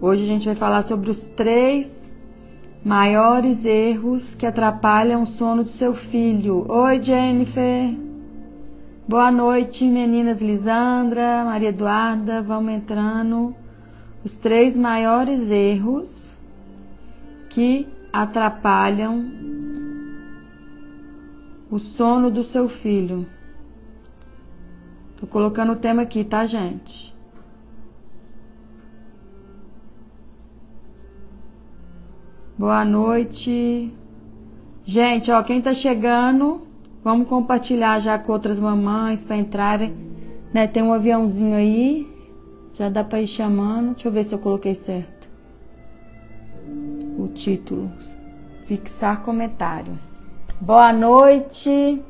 Hoje a gente vai falar sobre os três maiores erros que atrapalham o sono do seu filho. Oi, Jennifer. Boa noite, meninas Lisandra, Maria Eduarda. Vamos entrando. Os três maiores erros que atrapalham o sono do seu filho. Tô colocando o tema aqui, tá, gente? Boa noite. Gente, ó, quem tá chegando, vamos compartilhar já com outras mamães para entrarem, né? Tem um aviãozinho aí, já dá para ir chamando. Deixa eu ver se eu coloquei certo. O título: Fixar comentário. Boa noite.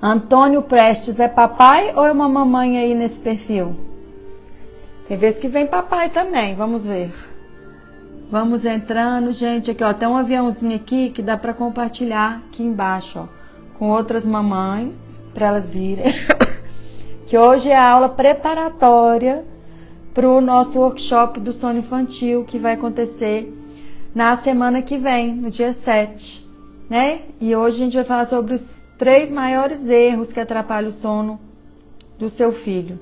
Antônio Prestes é papai ou é uma mamãe aí nesse perfil? Tem vezes que vem papai também, vamos ver. Vamos entrando, gente, aqui ó, tem um aviãozinho aqui que dá para compartilhar aqui embaixo, ó, com outras mamães, para elas virem. que hoje é a aula preparatória para o nosso workshop do sono infantil que vai acontecer na semana que vem, no dia 7, né? E hoje a gente vai falar sobre os três maiores erros que atrapalham o sono do seu filho.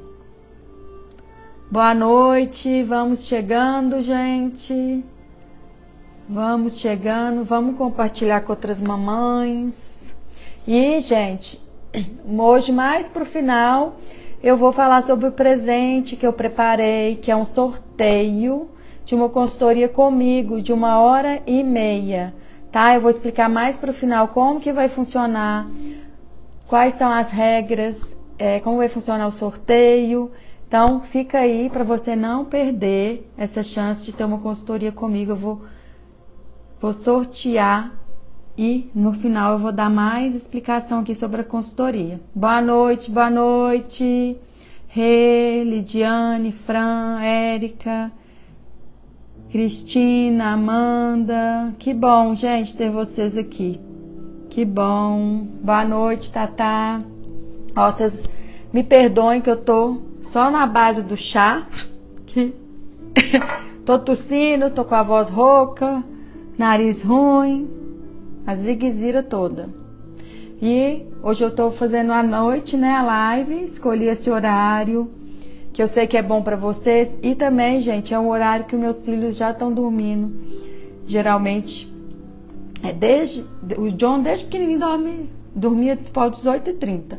Boa noite, vamos chegando, gente. Vamos chegando, vamos compartilhar com outras mamães. E, gente, hoje mais pro final, eu vou falar sobre o presente que eu preparei, que é um sorteio de uma consultoria comigo de uma hora e meia, tá? Eu vou explicar mais pro final como que vai funcionar, quais são as regras, é, como vai funcionar o sorteio. Então, fica aí para você não perder essa chance de ter uma consultoria comigo. Eu vou vou sortear e no final eu vou dar mais explicação aqui sobre a consultoria. Boa noite, boa noite. Rê, Lidiane, Fran, Érica, Cristina, Amanda. Que bom, gente, ter vocês aqui. Que bom. Boa noite, Tatá. Ó, vocês me perdoem que eu tô só na base do chá. Que tô tossindo, tô com a voz rouca nariz ruim, a ziguezira toda. E hoje eu estou fazendo à noite, né, a live, escolhi esse horário que eu sei que é bom para vocês e também, gente, é um horário que meus filhos já estão dormindo. Geralmente é desde o John desde pequenininho dorme dormia por 18h30.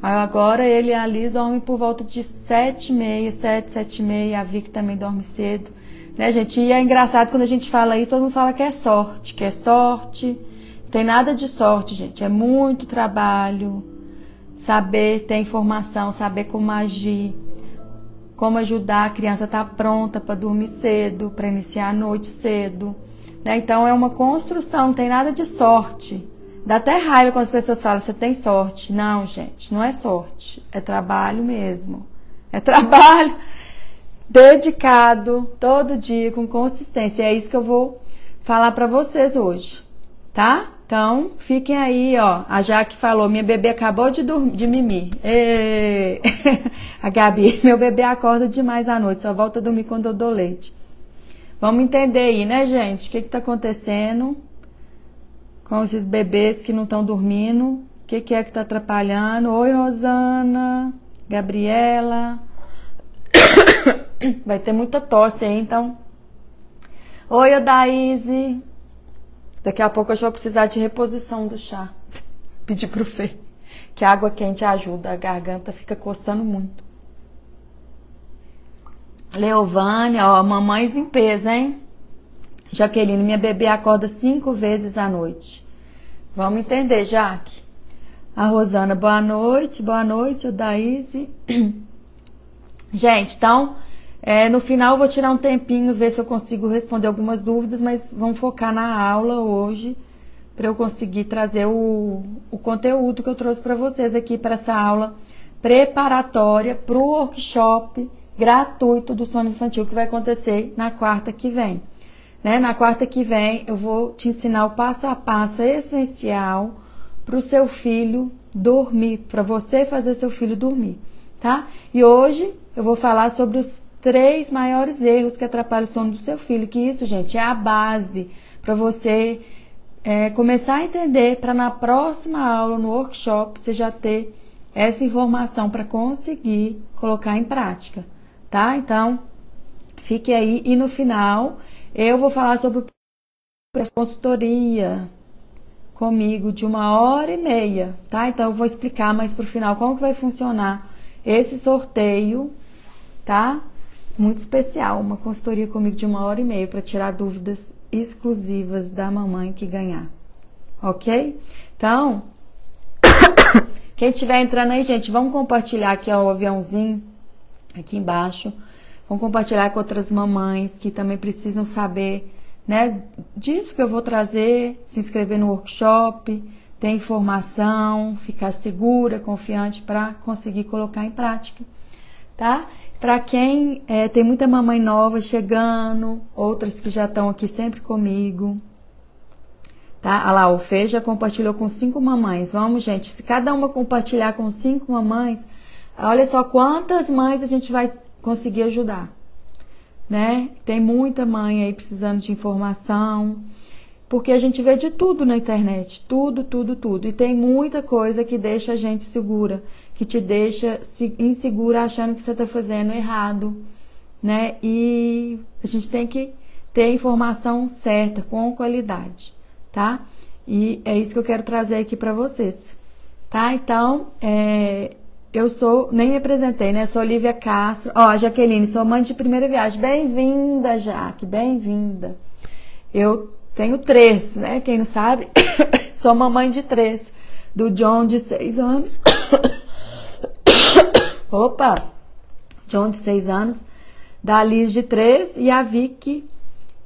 Agora ele e a Liz dormem por volta de 7h30, 7, 7h30, a Vicky também dorme cedo. Né, gente? E é engraçado quando a gente fala isso, todo mundo fala que é sorte, que é sorte. Não tem nada de sorte, gente. É muito trabalho. Saber ter informação, saber como agir, como ajudar a criança a estar tá pronta para dormir cedo, para iniciar a noite cedo. Né? Então é uma construção, não tem nada de sorte. Dá até raiva quando as pessoas falam, você tem sorte. Não, gente, não é sorte. É trabalho mesmo. É trabalho dedicado todo dia com consistência. É isso que eu vou falar para vocês hoje, tá? Então, fiquem aí, ó. A Jaque falou: minha bebê acabou de dormir, de mimir. a Gabi, meu bebê acorda demais à noite, só volta a dormir quando eu dou leite. Vamos entender aí, né, gente? O que, que tá acontecendo com esses bebês que não estão dormindo? O que, que é que tá atrapalhando? Oi, Rosana, Gabriela. Vai ter muita tosse aí, então. Oi, Odaíse. Daqui a pouco eu vou precisar de reposição do chá. Pedir pro Fê. Que água quente ajuda, a garganta fica coçando muito. Leovânia, ó, mamães em peso, hein? Jaqueline, minha bebê acorda cinco vezes à noite. Vamos entender, Jaque. A Rosana, boa noite, boa noite, Odaíse. Gente, então, é, no final vou tirar um tempinho, ver se eu consigo responder algumas dúvidas, mas vamos focar na aula hoje para eu conseguir trazer o, o conteúdo que eu trouxe para vocês aqui para essa aula preparatória para o workshop gratuito do sono infantil que vai acontecer na quarta que vem. Né? Na quarta que vem eu vou te ensinar o passo a passo essencial para o seu filho dormir, para você fazer seu filho dormir, tá? E hoje eu vou falar sobre os três maiores erros que atrapalham o sono do seu filho. Que isso, gente, é a base para você é, começar a entender para na próxima aula, no workshop, você já ter essa informação para conseguir colocar em prática, tá? Então, fique aí e no final eu vou falar sobre a consultoria comigo de uma hora e meia, tá? Então eu vou explicar mais pro final como que vai funcionar esse sorteio, tá? Muito especial, uma consultoria comigo de uma hora e meia para tirar dúvidas exclusivas da mamãe que ganhar, ok? Então, quem estiver entrando aí, gente, vamos compartilhar aqui ó, o aviãozinho aqui embaixo. Vamos compartilhar com outras mamães que também precisam saber né, disso que eu vou trazer, se inscrever no workshop, ter informação, ficar segura, confiante para conseguir colocar em prática, tá? Para quem é, tem muita mamãe nova chegando, outras que já estão aqui sempre comigo, tá? Olha lá, o Fê já compartilhou com cinco mamães. Vamos, gente, se cada uma compartilhar com cinco mamães, olha só quantas mães a gente vai conseguir ajudar né? Tem muita mãe aí precisando de informação, porque a gente vê de tudo na internet, tudo, tudo, tudo. E tem muita coisa que deixa a gente segura, que te deixa insegura achando que você está fazendo errado, né? E a gente tem que ter a informação certa, com qualidade, tá? E é isso que eu quero trazer aqui para vocês, tá? Então, é, eu sou, nem me apresentei, né? Sou Olivia Castro. Ó, Jaqueline, sou mãe de primeira viagem. Bem-vinda, Jaque, bem-vinda. Eu tenho três, né? Quem não sabe, sou mamãe de três. Do John, de seis anos. Opa! John, de seis anos. Da Liz, de três. E a Vicky,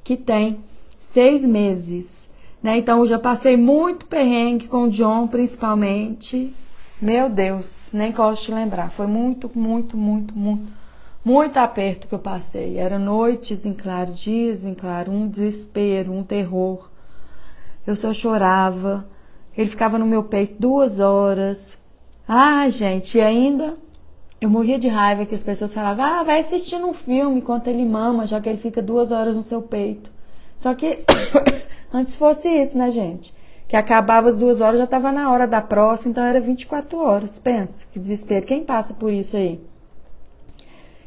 que tem seis meses. Né? Então, eu já passei muito perrengue com o John, principalmente meu Deus, nem gosto de lembrar. Foi muito, muito, muito, muito, muito aperto que eu passei. Era noites em claro, dias em claro, um desespero, um terror. Eu só chorava. Ele ficava no meu peito duas horas. Ah, gente, e ainda eu morria de raiva que as pessoas falavam: ah, vai assistindo um filme enquanto ele mama, já que ele fica duas horas no seu peito. Só que antes fosse isso, né, gente? que acabava as duas horas, já estava na hora da próxima, então era 24 horas. Pensa, que desespero. Quem passa por isso aí?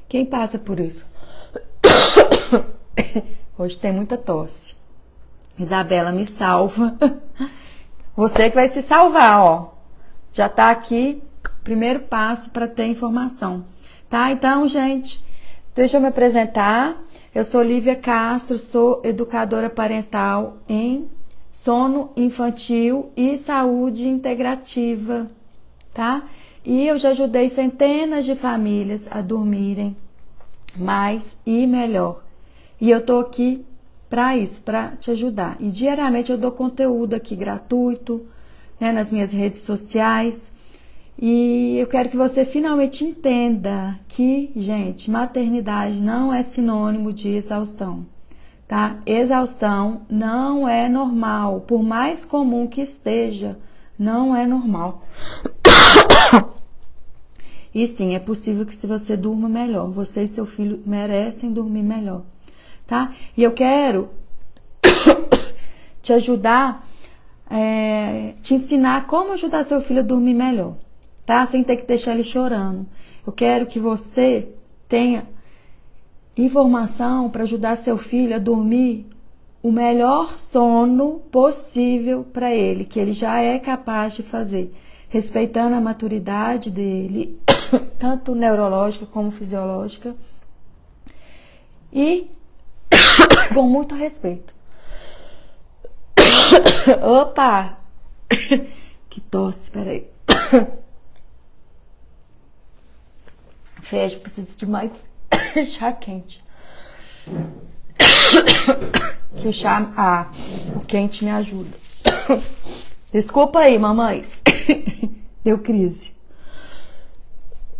Quem passa por isso? Hoje tem muita tosse. Isabela, me salva. Você que vai se salvar, ó. Já tá aqui, primeiro passo para ter informação. Tá? Então, gente, deixa eu me apresentar. Eu sou Lívia Castro, sou educadora parental em sono infantil e saúde integrativa, tá? E eu já ajudei centenas de famílias a dormirem mais e melhor. E eu tô aqui para isso, para te ajudar. E diariamente eu dou conteúdo aqui gratuito, né, nas minhas redes sociais. E eu quero que você finalmente entenda que, gente, maternidade não é sinônimo de exaustão tá? Exaustão não é normal, por mais comum que esteja, não é normal. E sim, é possível que se você durma melhor, você e seu filho merecem dormir melhor, tá? E eu quero te ajudar, é, te ensinar como ajudar seu filho a dormir melhor, tá? Sem ter que deixar ele chorando. Eu quero que você tenha informação para ajudar seu filho a dormir o melhor sono possível para ele, que ele já é capaz de fazer, respeitando a maturidade dele, tanto neurológica como fisiológica, e com muito respeito. Opa! Que tosse, peraí. Fecho, preciso de mais chá quente. Que o chá, ah, o quente me ajuda. Desculpa aí, mamães. Deu crise.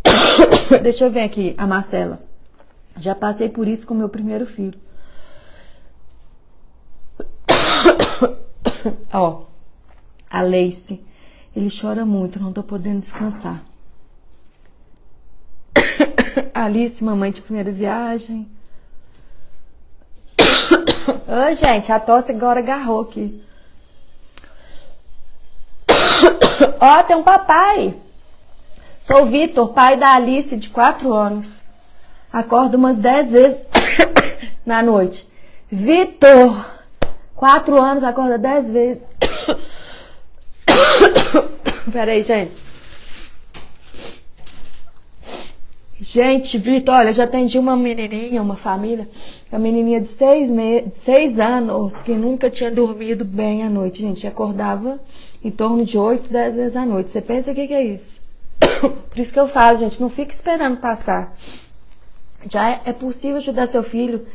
Deixa eu ver aqui, a Marcela. Já passei por isso com meu primeiro filho. Ó, a Lace. Ele chora muito, não tô podendo descansar. Alice, mamãe de primeira viagem. Oi, gente, a tosse agora agarrou aqui. Ó, tem um papai. Sou o Vitor, pai da Alice, de 4 anos. Acordo umas 10 vezes na noite. Vitor, 4 anos, acorda 10 vezes. Peraí, gente. Gente, Vitor, olha, já atendi uma menininha, uma família, uma menininha de seis, me... seis anos que nunca tinha dormido bem à noite, gente. Acordava em torno de oito, dez vezes à noite. Você pensa o que, que é isso? Por isso que eu falo, gente, não fique esperando passar. Já é, é possível ajudar seu filho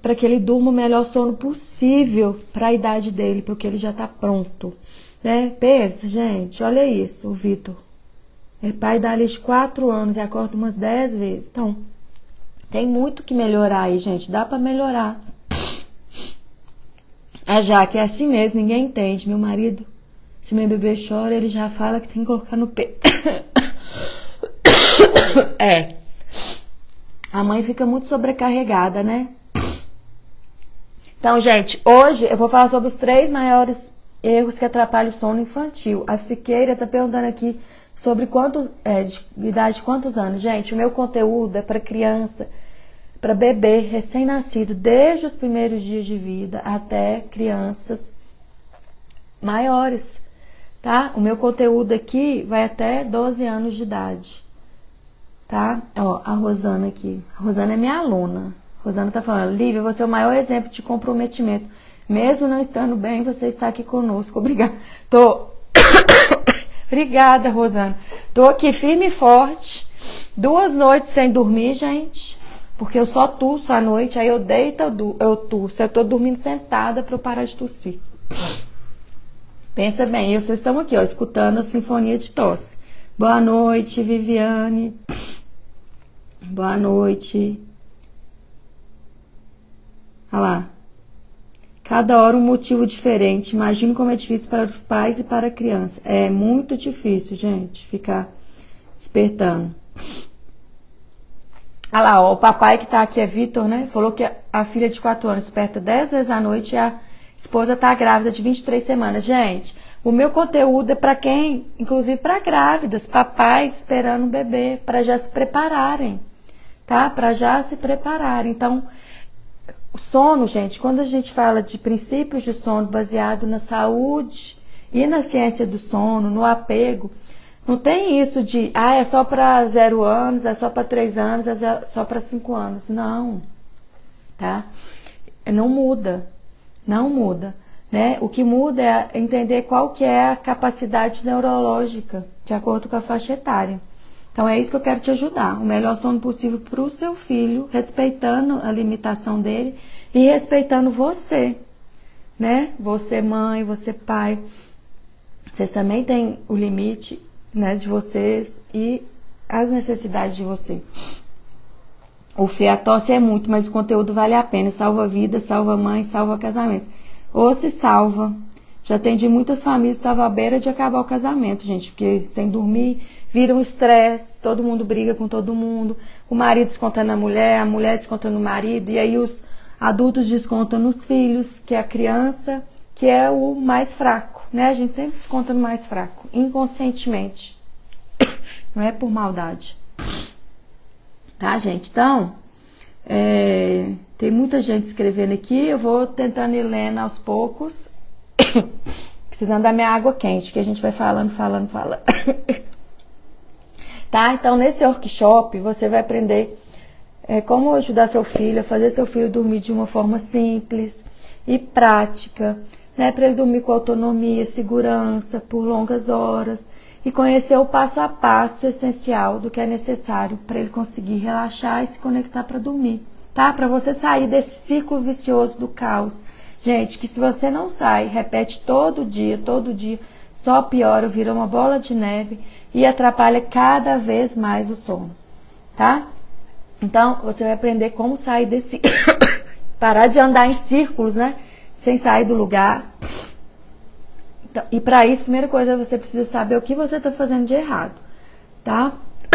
para que ele durma o melhor sono possível para a idade dele, porque ele já está pronto. Né? Pensa, gente, olha isso, o Vitor. É pai da Alice quatro anos e acorda umas dez vezes. Então, tem muito que melhorar aí, gente. Dá para melhorar. A Jaque é assim mesmo, ninguém entende. Meu marido, se meu bebê chora, ele já fala que tem que colocar no peito. é. A mãe fica muito sobrecarregada, né? Então, gente, hoje eu vou falar sobre os três maiores erros que atrapalham o sono infantil. A Siqueira tá perguntando aqui sobre quantos, é, de idade de quantos anos. Gente, o meu conteúdo é para criança, para bebê recém-nascido, desde os primeiros dias de vida até crianças maiores, tá? O meu conteúdo aqui vai até 12 anos de idade, tá? Ó, a Rosana aqui. A Rosana é minha aluna. A Rosana tá falando, Lívia, você é o maior exemplo de comprometimento. Mesmo não estando bem, você está aqui conosco. Obrigada. Tô Obrigada, Rosana. Tô aqui firme e forte. Duas noites sem dormir, gente. Porque eu só tuço à noite, aí eu deito, eu, eu tuço. Eu tô dormindo sentada para eu parar de tossir. Pensa bem, vocês estão aqui, ó, escutando a sinfonia de tosse. Boa noite, Viviane. Boa noite. Olha lá. Cada hora um motivo diferente. Imagino como é difícil para os pais e para a criança. É muito difícil, gente, ficar despertando. Olha lá, ó, o papai que tá aqui é Vitor, né? Falou que a filha de 4 anos desperta 10 vezes à noite e a esposa tá grávida de 23 semanas. Gente, o meu conteúdo é para quem? Inclusive para grávidas, papais esperando um bebê, para já se prepararem, tá? Para já se prepararem. Então, o sono, gente, quando a gente fala de princípios de sono baseado na saúde e na ciência do sono, no apego, não tem isso de, ah, é só para zero anos, é só para três anos, é só para cinco anos. Não, tá? Não muda, não muda, né? O que muda é entender qual que é a capacidade neurológica de acordo com a faixa etária. Então é isso que eu quero te ajudar. O melhor sono possível para o seu filho, respeitando a limitação dele e respeitando você, né? Você mãe, você pai. Vocês também têm o limite, né, de vocês e as necessidades de você. O fé, a tosse é muito, mas o conteúdo vale a pena. Salva vida, salva mãe, salva casamento. Ou se salva. Já atendi muitas famílias que estavam à beira de acabar o casamento, gente, porque sem dormir vira um estresse, todo mundo briga com todo mundo, o marido descontando a mulher, a mulher descontando o marido, e aí os adultos descontam nos filhos, que é a criança, que é o mais fraco, né? A gente sempre desconta no mais fraco, inconscientemente. Não é por maldade. Tá, gente? Então, é, tem muita gente escrevendo aqui, eu vou tentando ir lendo aos poucos. Precisando da minha água quente, que a gente vai falando, falando, falando. tá? Então, nesse workshop, você vai aprender é, como ajudar seu filho a fazer seu filho dormir de uma forma simples e prática, né? Para ele dormir com autonomia, segurança, por longas horas e conhecer o passo a passo essencial do que é necessário para ele conseguir relaxar e se conectar para dormir, tá? Para você sair desse ciclo vicioso do caos. Gente, que se você não sai, repete todo dia, todo dia, só piora, vira uma bola de neve e atrapalha cada vez mais o sono, tá? Então, você vai aprender como sair desse. parar de andar em círculos, né? Sem sair do lugar. Então, e para isso, primeira coisa, você precisa saber o que você está fazendo de errado, tá?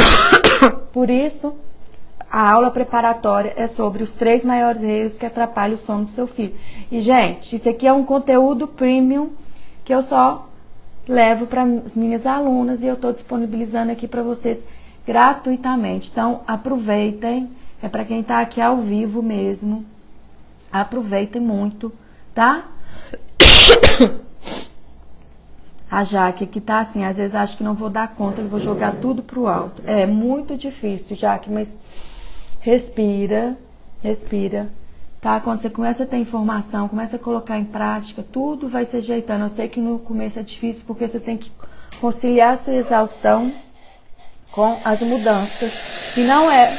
Por isso, a aula preparatória é sobre os três maiores erros que atrapalham o sono do seu filho. E, gente, isso aqui é um conteúdo premium que eu só levo para as minhas alunas e eu estou disponibilizando aqui para vocês gratuitamente. Então, aproveitem. É para quem está aqui ao vivo mesmo. Aproveitem muito, tá? A Jaque que tá assim, às vezes acho que não vou dar conta, eu vou jogar tudo pro alto. É muito difícil, Jaque, mas respira, respira, tá? Quando você começa a ter informação, começa a colocar em prática, tudo vai se ajeitando. Eu sei que no começo é difícil porque você tem que conciliar a sua exaustão com as mudanças. E não é.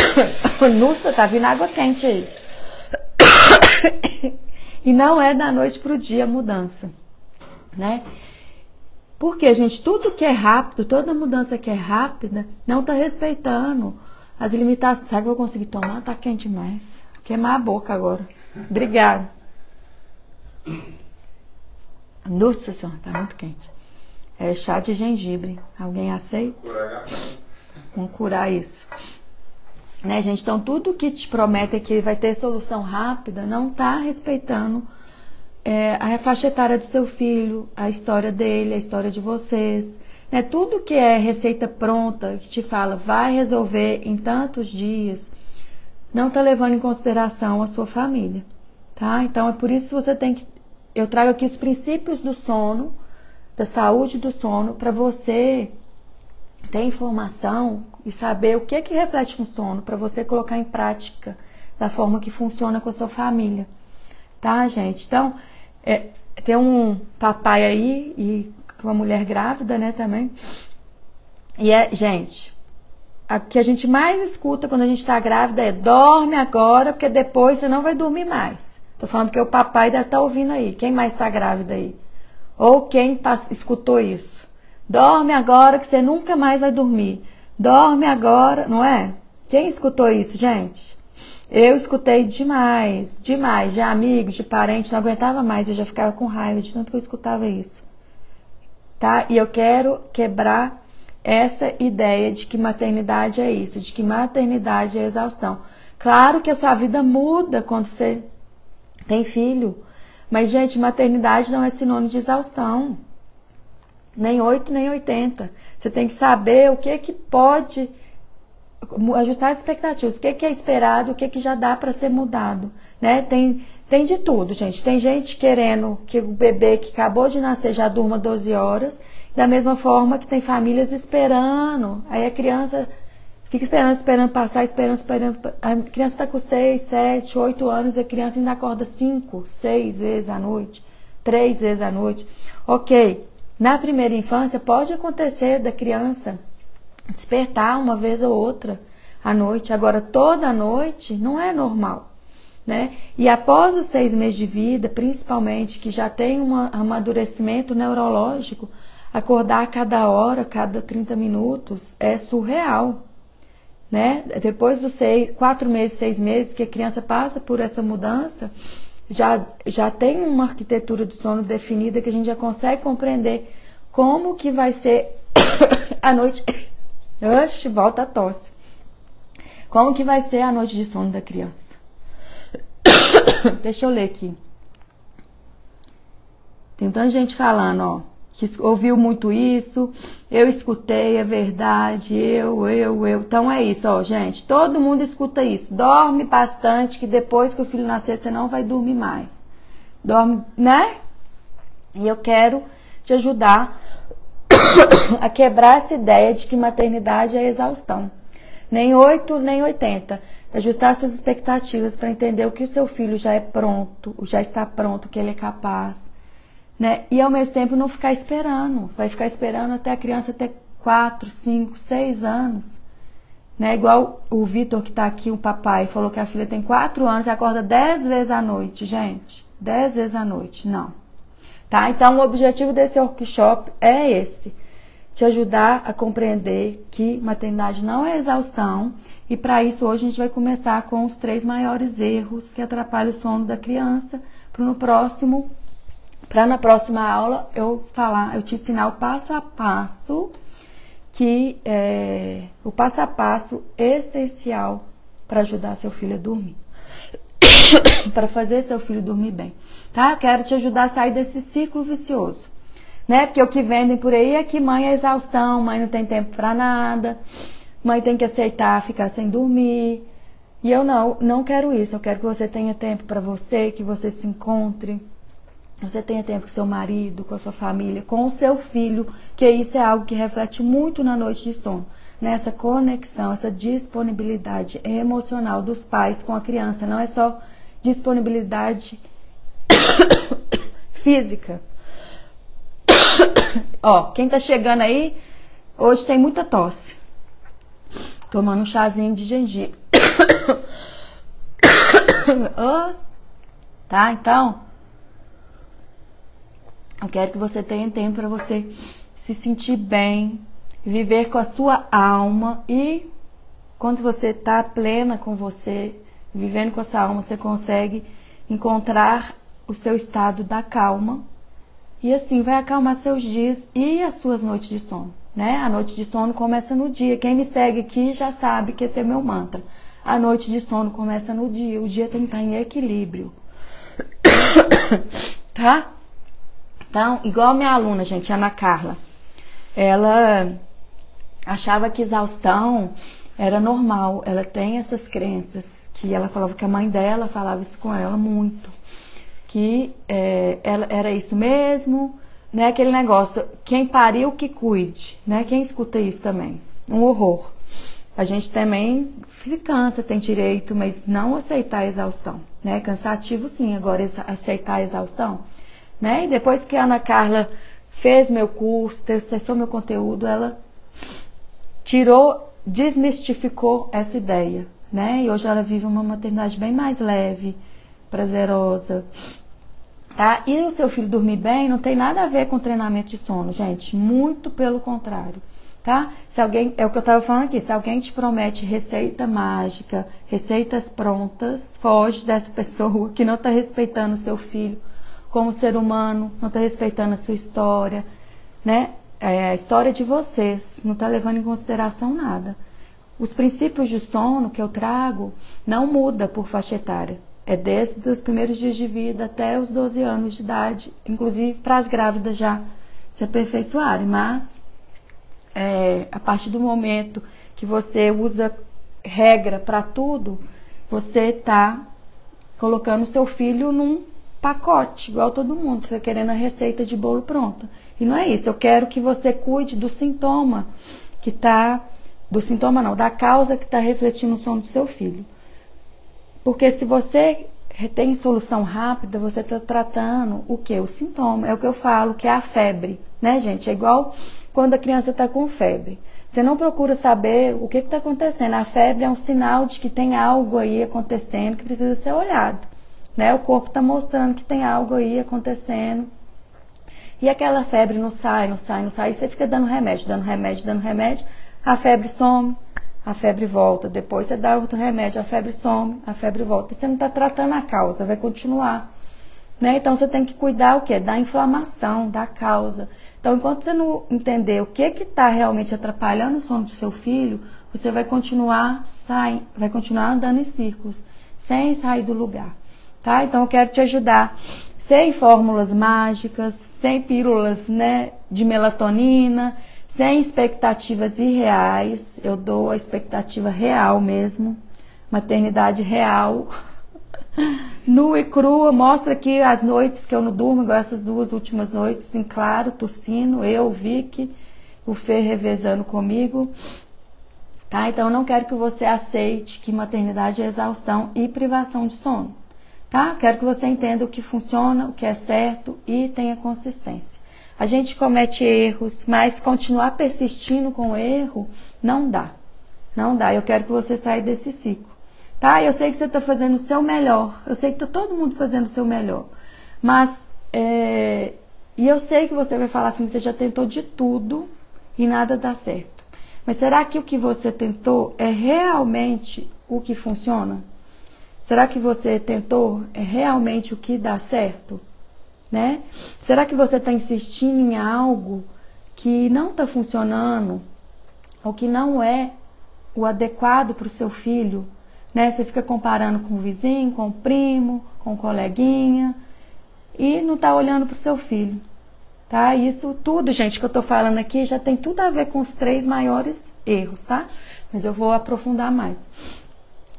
Nossa, tá vindo água quente aí. e não é da noite pro dia a mudança, né? Porque, gente, tudo que é rápido, toda mudança que é rápida, não tá respeitando as limitações. Sabe que eu vou conseguir tomar? Tá quente demais. Queimar a boca agora. Obrigada. Nossa senhora, tá muito quente. É chá de gengibre. Alguém aceita? Vamos curar isso. Né, gente? Então, tudo que te promete que vai ter solução rápida não tá respeitando é, a faixa etária do seu filho, a história dele, a história de vocês. Né? Tudo que é receita pronta, que te fala vai resolver em tantos dias, não está levando em consideração a sua família. Tá? Então é por isso que você tem que. Eu trago aqui os princípios do sono, da saúde do sono, para você ter informação e saber o que que reflete no sono, para você colocar em prática da forma que funciona com a sua família. Tá, gente? Então, é, tem um papai aí e uma mulher grávida, né, também. E é, gente, o que a gente mais escuta quando a gente está grávida é dorme agora, porque depois você não vai dormir mais. Tô falando que o papai deve estar tá ouvindo aí. Quem mais está grávida aí? Ou quem escutou isso? Dorme agora que você nunca mais vai dormir. Dorme agora, não é? Quem escutou isso, gente? Eu escutei demais, demais, de amigos, de parentes, não aguentava mais, eu já ficava com raiva de tanto que eu escutava isso tá? E eu quero quebrar essa ideia de que maternidade é isso, de que maternidade é exaustão. Claro que a sua vida muda quando você tem filho, mas gente, maternidade não é sinônimo de exaustão. Nem 8, nem 80. Você tem que saber o que que pode ajustar as expectativas, o que que é esperado, o que que já dá para ser mudado, né? Tem tem de tudo, gente. Tem gente querendo que o bebê que acabou de nascer já durma 12 horas, da mesma forma que tem famílias esperando. Aí a criança fica esperando, esperando passar, esperando, esperando. A criança está com 6, 7, 8 anos e a criança ainda acorda 5, 6 vezes à noite, 3 vezes à noite. Ok, na primeira infância pode acontecer da criança despertar uma vez ou outra à noite. Agora, toda noite não é normal né? E após os seis meses de vida, principalmente, que já tem um amadurecimento neurológico, acordar a cada hora, cada 30 minutos, é surreal. Né? Depois dos seis, quatro meses, seis meses que a criança passa por essa mudança, já, já tem uma arquitetura do sono definida que a gente já consegue compreender como que vai ser a noite. Oxe, volta a tosse. Como que vai ser a noite de sono da criança? Deixa eu ler aqui. Tem tanta gente falando, ó, que ouviu muito isso, eu escutei, é verdade, eu, eu, eu. Então é isso, ó, gente. Todo mundo escuta isso. Dorme bastante, que depois que o filho nascer, você não vai dormir mais. Dorme, né? E eu quero te ajudar a quebrar essa ideia de que maternidade é exaustão. Nem 8, nem 80 ajustar suas expectativas para entender o que o seu filho já é pronto, já está pronto, que ele é capaz, né? E ao mesmo tempo não ficar esperando, vai ficar esperando até a criança ter 4, 5, 6 anos. Né? Igual o Vitor que está aqui, o papai, falou que a filha tem 4 anos e acorda 10 vezes à noite, gente. 10 vezes à noite, não. Tá? Então o objetivo desse workshop é esse te ajudar a compreender que maternidade não é exaustão e para isso hoje a gente vai começar com os três maiores erros que atrapalham o sono da criança para no próximo para na próxima aula eu falar, eu te ensinar o passo a passo que é o passo a passo essencial para ajudar seu filho a dormir. para fazer seu filho dormir bem, tá? Quero te ajudar a sair desse ciclo vicioso, né? Porque o que vendem por aí é que mãe é exaustão, mãe não tem tempo para nada, mãe tem que aceitar ficar sem dormir. E eu não, não quero isso. Eu quero que você tenha tempo para você, que você se encontre, você tenha tempo com seu marido, com a sua família, com o seu filho, que isso é algo que reflete muito na noite de sono. Nessa conexão, essa disponibilidade emocional dos pais com a criança. Não é só disponibilidade física. Ó, quem tá chegando aí, hoje tem muita tosse. Tomando um chazinho de gengibre. oh, tá, então eu quero que você tenha tempo para você se sentir bem, viver com a sua alma e quando você está plena com você, vivendo com a sua alma, você consegue encontrar o seu estado da calma e assim vai acalmar seus dias e as suas noites de sono, né? A noite de sono começa no dia. Quem me segue aqui já sabe que esse é meu mantra. A noite de sono começa no dia. O dia tem que estar em equilíbrio. tá? Então, igual minha aluna, gente, Ana Carla, ela achava que exaustão era normal. Ela tem essas crenças que ela falava que a mãe dela falava isso com ela muito, que é, ela era isso mesmo, né? Aquele negócio, quem pariu que cuide, né? Quem escuta isso também, um horror. A gente também se cansa, tem direito, mas não aceitar a exaustão, né? Cansativo sim, agora aceitar a exaustão né? E depois que a Ana Carla fez meu curso, acessou meu conteúdo, ela tirou, desmistificou essa ideia, né? E hoje ela vive uma maternidade bem mais leve, prazerosa, tá? E o seu filho dormir bem não tem nada a ver com treinamento de sono, gente, muito pelo contrário. Tá? Se alguém, é o que eu estava falando aqui, se alguém te promete receita mágica, receitas prontas, foge dessa pessoa que não está respeitando o seu filho, como ser humano, não está respeitando a sua história, né? É a história de vocês, não está levando em consideração nada. Os princípios de sono que eu trago não muda por faixa etária. É desde os primeiros dias de vida até os 12 anos de idade, inclusive para as grávidas já se aperfeiçoarem. Mas é, a partir do momento que você usa regra para tudo, você está colocando o seu filho num pacote, igual todo mundo, você querendo a receita de bolo pronta. E não é isso, eu quero que você cuide do sintoma que está, do sintoma não, da causa que está refletindo o sono do seu filho. Porque se você tem solução rápida, você está tratando o que? O sintoma. É o que eu falo, que é a febre, né, gente? É igual quando a criança está com febre. Você não procura saber o que está acontecendo. A febre é um sinal de que tem algo aí acontecendo que precisa ser olhado. Né? O corpo está mostrando que tem algo aí acontecendo. E aquela febre não sai, não sai, não sai. E você fica dando remédio, dando remédio, dando remédio. A febre some, a febre volta. Depois você dá outro remédio, a febre some, a febre volta. E você não está tratando a causa, vai continuar. Né? Então você tem que cuidar o que? Da inflamação, da causa. Então, enquanto você não entender o que está realmente atrapalhando o sono do seu filho, você vai continuar sai, vai continuar andando em círculos, sem sair do lugar tá? Então eu quero te ajudar sem fórmulas mágicas, sem pílulas, né, de melatonina, sem expectativas irreais. Eu dou a expectativa real mesmo, maternidade real. Nua e crua, mostra aqui as noites que eu não durmo, igual essas duas últimas noites, em claro, tossindo, eu, Vicky, o Fê revezando comigo. Tá? Então eu não quero que você aceite que maternidade é exaustão e privação de sono tá? Quero que você entenda o que funciona, o que é certo e tenha consistência. A gente comete erros, mas continuar persistindo com o erro não dá. Não dá. Eu quero que você saia desse ciclo. Tá? Eu sei que você está fazendo o seu melhor. Eu sei que está todo mundo fazendo o seu melhor. Mas, é... e eu sei que você vai falar assim: você já tentou de tudo e nada dá certo. Mas será que o que você tentou é realmente o que funciona? Será que você tentou é realmente o que dá certo? Né? Será que você está insistindo em algo que não está funcionando? o que não é o adequado para o seu filho, né? Você fica comparando com o vizinho, com o primo, com o coleguinha e não está olhando para o seu filho, tá? Isso tudo, gente, que eu estou falando aqui já tem tudo a ver com os três maiores erros, tá? Mas eu vou aprofundar mais.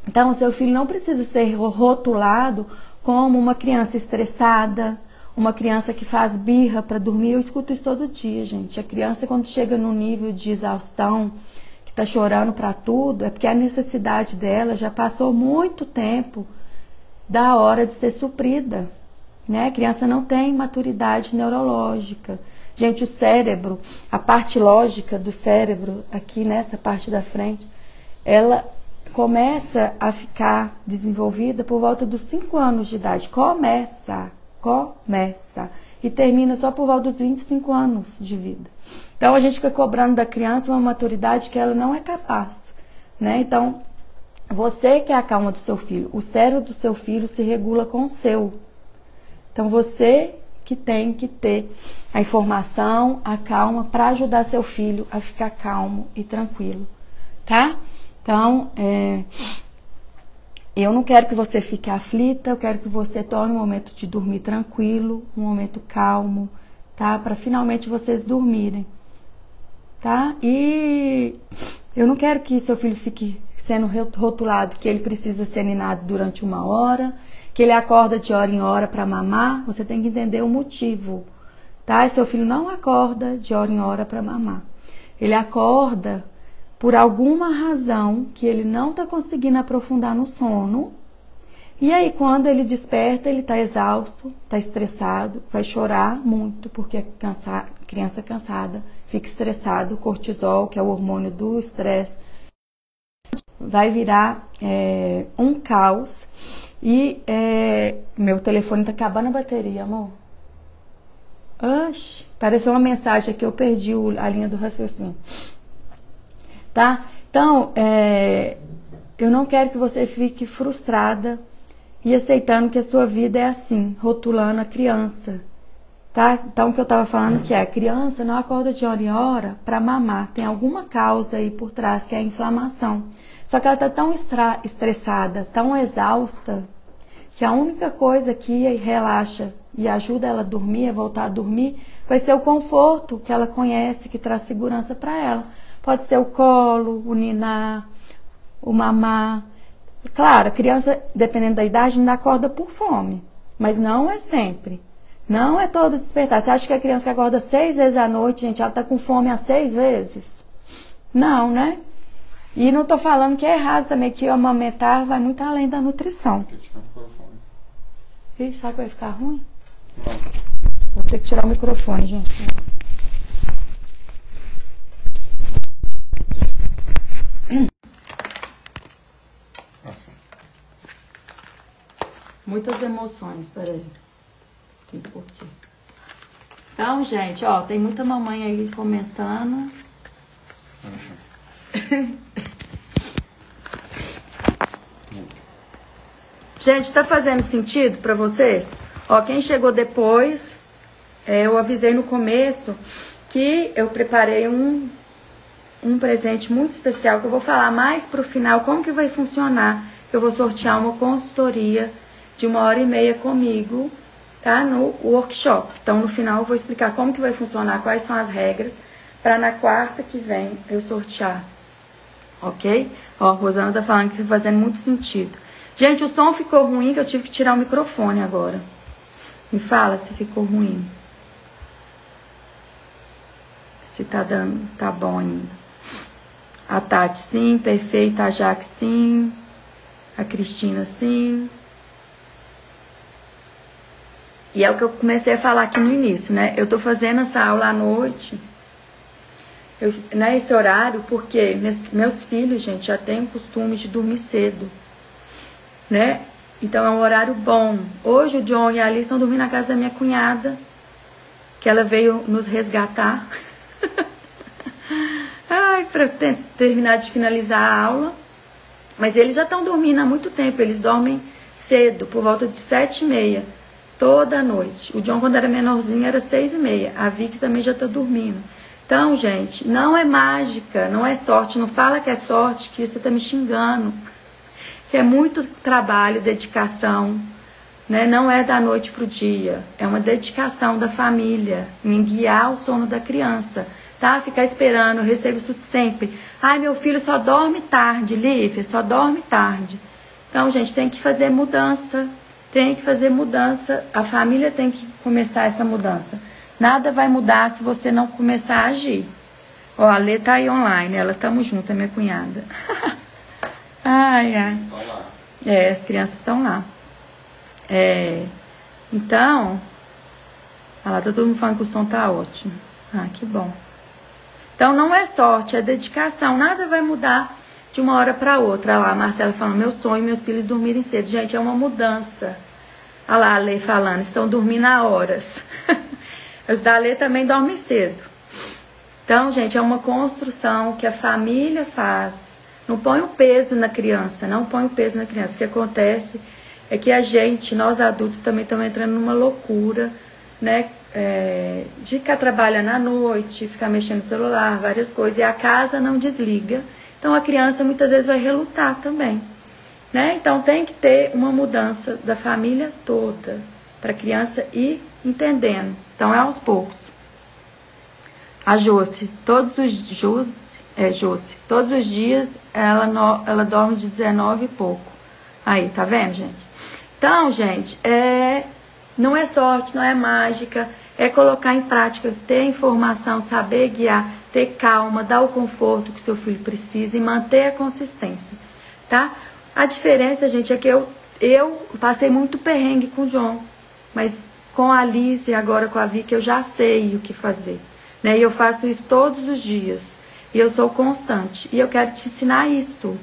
Então, o seu filho não precisa ser rotulado como uma criança estressada, uma criança que faz birra para dormir. Eu escuto isso todo dia, gente. A criança, quando chega no nível de exaustão, que está chorando para tudo, é porque a necessidade dela já passou muito tempo da hora de ser suprida. Né? A criança não tem maturidade neurológica. Gente, o cérebro, a parte lógica do cérebro, aqui nessa parte da frente, ela começa a ficar desenvolvida por volta dos 5 anos de idade. Começa, começa. E termina só por volta dos 25 anos de vida. Então a gente fica cobrando da criança uma maturidade que ela não é capaz. Né? Então, você que é a calma do seu filho, o cérebro do seu filho se regula com o seu. Então você que tem que ter a informação, a calma para ajudar seu filho a ficar calmo e tranquilo, tá? Então, é, eu não quero que você fique aflita, eu quero que você torne um momento de dormir tranquilo, um momento calmo, tá? Para finalmente vocês dormirem, tá? E eu não quero que seu filho fique sendo rotulado que ele precisa ser ninado durante uma hora, que ele acorda de hora em hora para mamar. Você tem que entender o motivo, tá? E seu filho não acorda de hora em hora para mamar. Ele acorda por alguma razão que ele não está conseguindo aprofundar no sono. E aí, quando ele desperta, ele está exausto, está estressado, vai chorar muito, porque cansa criança cansada fica estressado, cortisol, que é o hormônio do estresse, vai virar é, um caos. E é, meu telefone está acabando a bateria, amor. Oxi, apareceu uma mensagem que eu perdi a linha do raciocínio tá? Então, é, eu não quero que você fique frustrada e aceitando que a sua vida é assim, rotulando a criança, tá? Então, o que eu estava falando que é, a criança não acorda de hora em hora para mamar, tem alguma causa aí por trás, que é a inflamação. Só que ela está tão estressada, tão exausta, que a única coisa que relaxa e ajuda ela a dormir, a voltar a dormir, vai ser o conforto que ela conhece, que traz segurança para ela. Pode ser o colo, o ninar, o mamar. Claro, a criança, dependendo da idade, ainda acorda por fome, mas não é sempre. Não é todo despertar. Você acha que a criança que acorda seis vezes à noite, gente, ela está com fome há seis vezes? Não, né? E não estou falando que é errado também, que amamentar vai muito além da nutrição. Ixi, sabe que vai ficar ruim? Não. Vou ter que tirar o microfone, gente. Muitas emoções, peraí. Tem porquê. Então, gente, ó, tem muita mamãe aí comentando. gente, tá fazendo sentido para vocês? Ó, quem chegou depois, é, eu avisei no começo que eu preparei um, um presente muito especial que eu vou falar mais pro final como que vai funcionar. Eu vou sortear uma consultoria de uma hora e meia comigo, tá? No workshop. Então, no final, eu vou explicar como que vai funcionar, quais são as regras, para na quarta que vem eu sortear. Ok? Ó, a Rosana tá falando que tá fazendo muito sentido. Gente, o som ficou ruim, que eu tive que tirar o microfone agora. Me fala se ficou ruim. Se tá dando, tá bom ainda. A Tati, sim, perfeita. A Jaque, sim. A Cristina, sim. E é o que eu comecei a falar aqui no início, né? Eu tô fazendo essa aula à noite, eu, nesse né, horário, porque meus, meus filhos, gente, já têm o costume de dormir cedo, né? Então é um horário bom. Hoje o John e a Alice estão dormindo na casa da minha cunhada, que ela veio nos resgatar. Ai, para ter, terminar de finalizar a aula. Mas eles já estão dormindo há muito tempo, eles dormem cedo, por volta de sete e meia toda noite. O John, quando era menorzinho, era seis e meia. A Vicky também já está dormindo. Então, gente, não é mágica, não é sorte. Não fala que é sorte, que você está me xingando. Que é muito trabalho, dedicação. Né? Não é da noite para o dia. É uma dedicação da família em guiar o sono da criança. Tá? Ficar esperando, eu recebo isso sempre. Ai, meu filho só dorme tarde, Lívia, só dorme tarde. Então, gente, tem que fazer mudança. Tem que fazer mudança. A família tem que começar essa mudança. Nada vai mudar se você não começar a agir. Ó, a Lê tá aí online, ela tamo junto, é minha cunhada. ai, ai. É, as crianças estão lá. É, então, olha lá, tá todo mundo falando que o som tá ótimo. Ah, que bom. Então não é sorte, é dedicação. Nada vai mudar de uma hora para outra. Lá, a Marcela falando, meu sonho, meus filhos dormirem cedo. Gente, é uma mudança. Olha lá a Lei falando, estão dormindo há horas. Os da Lê também dormem cedo. Então, gente, é uma construção que a família faz. Não põe o peso na criança, não põe o peso na criança. O que acontece é que a gente, nós adultos, também estamos entrando numa loucura, né? É, de ficar trabalhando à noite, ficar mexendo no celular, várias coisas, e a casa não desliga. Então a criança muitas vezes vai relutar também. Né? Então tem que ter uma mudança da família toda para a criança ir entendendo. Então é aos poucos. A Josi, todos os Josi, é Josi, todos os dias ela no, ela dorme de 19 e pouco. Aí, tá vendo, gente? Então, gente, é não é sorte, não é mágica, é colocar em prática, ter informação, saber guiar, ter calma, dar o conforto que seu filho precisa e manter a consistência, tá? A diferença, gente, é que eu eu passei muito perrengue com o John, mas com a Alice e agora com a Vicky, eu já sei o que fazer. Né? E eu faço isso todos os dias. E eu sou constante. E eu quero te ensinar isso.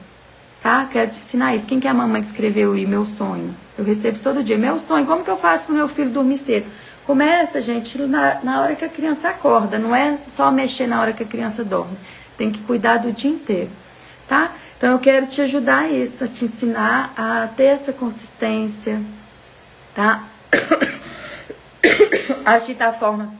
Tá? Quero te ensinar isso. Quem que é a mamãe que escreveu aí, meu sonho? Eu recebo todo dia. Meu sonho, como que eu faço para o meu filho dormir cedo? Começa, gente, na, na hora que a criança acorda. Não é só mexer na hora que a criança dorme. Tem que cuidar do dia inteiro. Tá? Então eu quero te ajudar a isso, a te ensinar a ter essa consistência, tá? agir da forma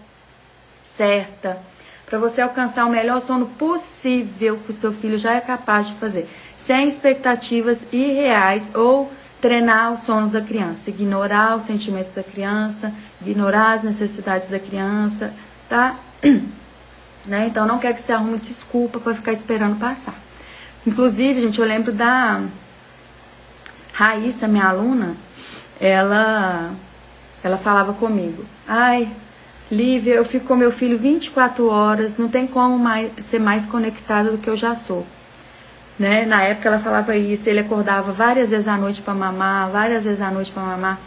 certa, para você alcançar o melhor sono possível que o seu filho já é capaz de fazer, sem expectativas irreais ou treinar o sono da criança, ignorar os sentimentos da criança, ignorar as necessidades da criança, tá? Né? Então não quer que você arrume desculpa para ficar esperando passar. Inclusive, gente, eu lembro da Raíssa, minha aluna, ela ela falava comigo: Ai, Lívia, eu fico com meu filho 24 horas, não tem como mais, ser mais conectada do que eu já sou. Né? Na época ela falava isso, ele acordava várias vezes à noite para mamar, várias vezes à noite para mamar.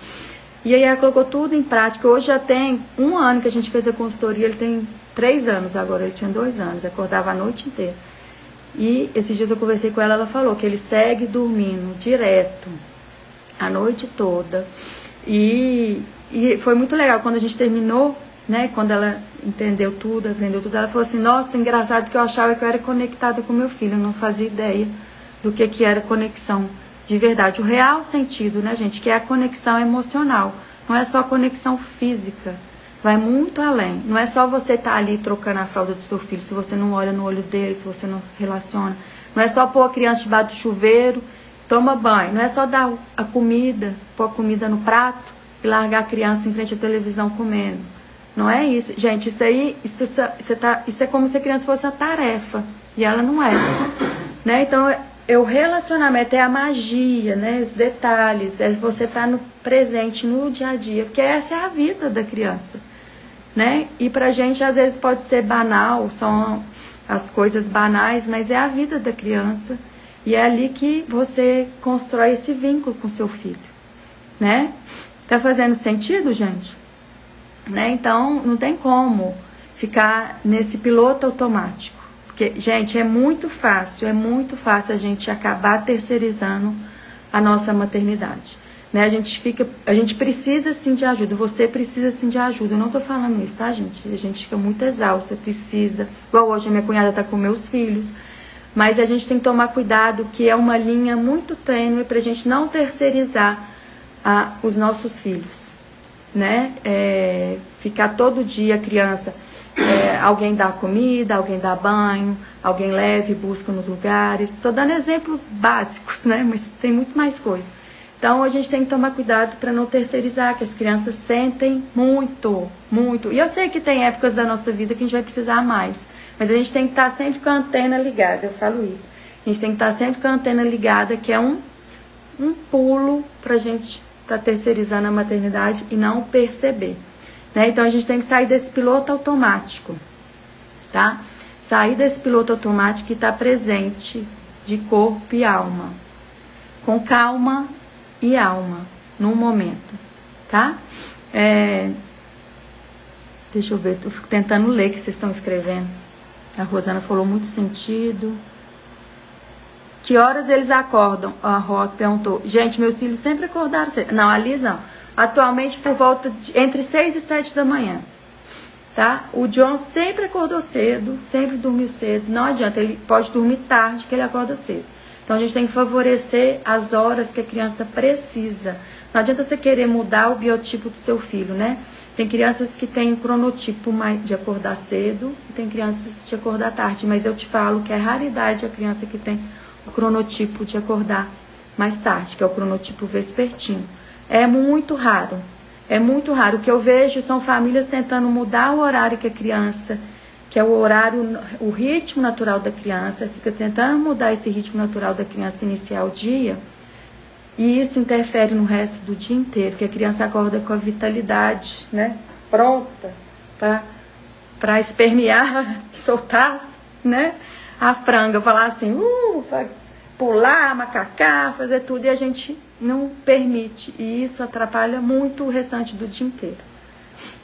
E aí ela colocou tudo em prática. Hoje já tem um ano que a gente fez a consultoria, ele tem três anos agora, ele tinha dois anos, acordava a noite inteira. E esses dias eu conversei com ela, ela falou que ele segue dormindo direto, a noite toda. E e foi muito legal quando a gente terminou, né? Quando ela entendeu tudo, aprendeu tudo, ela falou assim: Nossa, engraçado que eu achava que eu era conectada com meu filho, eu não fazia ideia do que, que era conexão de verdade. O real sentido, né, gente? Que é a conexão emocional, não é só a conexão física. Vai muito além. Não é só você estar tá ali trocando a fralda do seu filho, se você não olha no olho dele, se você não relaciona. Não é só pôr a criança debaixo do chuveiro, toma banho. Não é só dar a comida, pôr a comida no prato e largar a criança em frente à televisão comendo. Não é isso. Gente, isso aí, isso, isso, tá, isso é como se a criança fosse uma tarefa. E ela não é. Né? Então, o relacionamento, é a magia, né? Os detalhes, é você estar tá no presente, no dia a dia, porque essa é a vida da criança, né? E pra gente às vezes pode ser banal, são as coisas banais, mas é a vida da criança e é ali que você constrói esse vínculo com seu filho, né? Tá fazendo sentido, gente? Né? Então, não tem como ficar nesse piloto automático. Porque, gente, é muito fácil, é muito fácil a gente acabar terceirizando a nossa maternidade. Né? A gente fica, a gente precisa sim de ajuda, você precisa sim de ajuda. Eu não tô falando isso, tá, gente? A gente fica muito exausta, precisa. Igual hoje a minha cunhada tá com meus filhos. Mas a gente tem que tomar cuidado, que é uma linha muito tênue pra gente não terceirizar a, os nossos filhos. né? É, ficar todo dia criança, é, alguém dá comida, alguém dá banho, alguém leva e busca nos lugares. Estou dando exemplos básicos, né? Mas tem muito mais coisa. Então a gente tem que tomar cuidado para não terceirizar, que as crianças sentem muito, muito. E eu sei que tem épocas da nossa vida que a gente vai precisar mais, mas a gente tem que estar sempre com a antena ligada, eu falo isso. A gente tem que estar sempre com a antena ligada, que é um, um pulo para a gente estar tá terceirizando a maternidade e não perceber. Né? Então a gente tem que sair desse piloto automático, tá? Sair desse piloto automático e estar tá presente de corpo e alma. Com calma e alma no momento, tá? É, deixa eu ver, tô tentando ler o que vocês estão escrevendo. A Rosana falou muito sentido. Que horas eles acordam? A Rosa perguntou. Gente, meus filhos sempre acordaram cedo. Não, a Liz não. Atualmente por volta de entre 6 e 7 da manhã. Tá? O John sempre acordou cedo, sempre dormiu cedo. Não adianta, ele pode dormir tarde que ele acorda cedo. Então a gente tem que favorecer as horas que a criança precisa. Não adianta você querer mudar o biotipo do seu filho, né? Tem crianças que têm cronotipo de acordar cedo e tem crianças de acordar tarde, mas eu te falo que é raridade a criança que tem o cronotipo de acordar mais tarde, que é o cronotipo vespertino. É muito raro. É muito raro. O que eu vejo são famílias tentando mudar o horário que a criança que é o horário, o ritmo natural da criança, fica tentando mudar esse ritmo natural da criança iniciar o dia, e isso interfere no resto do dia inteiro, que a criança acorda com a vitalidade, né? Pronta para espernear, soltar, né? A franga, falar assim, uh, pular, macacar, fazer tudo, e a gente não permite, e isso atrapalha muito o restante do dia inteiro,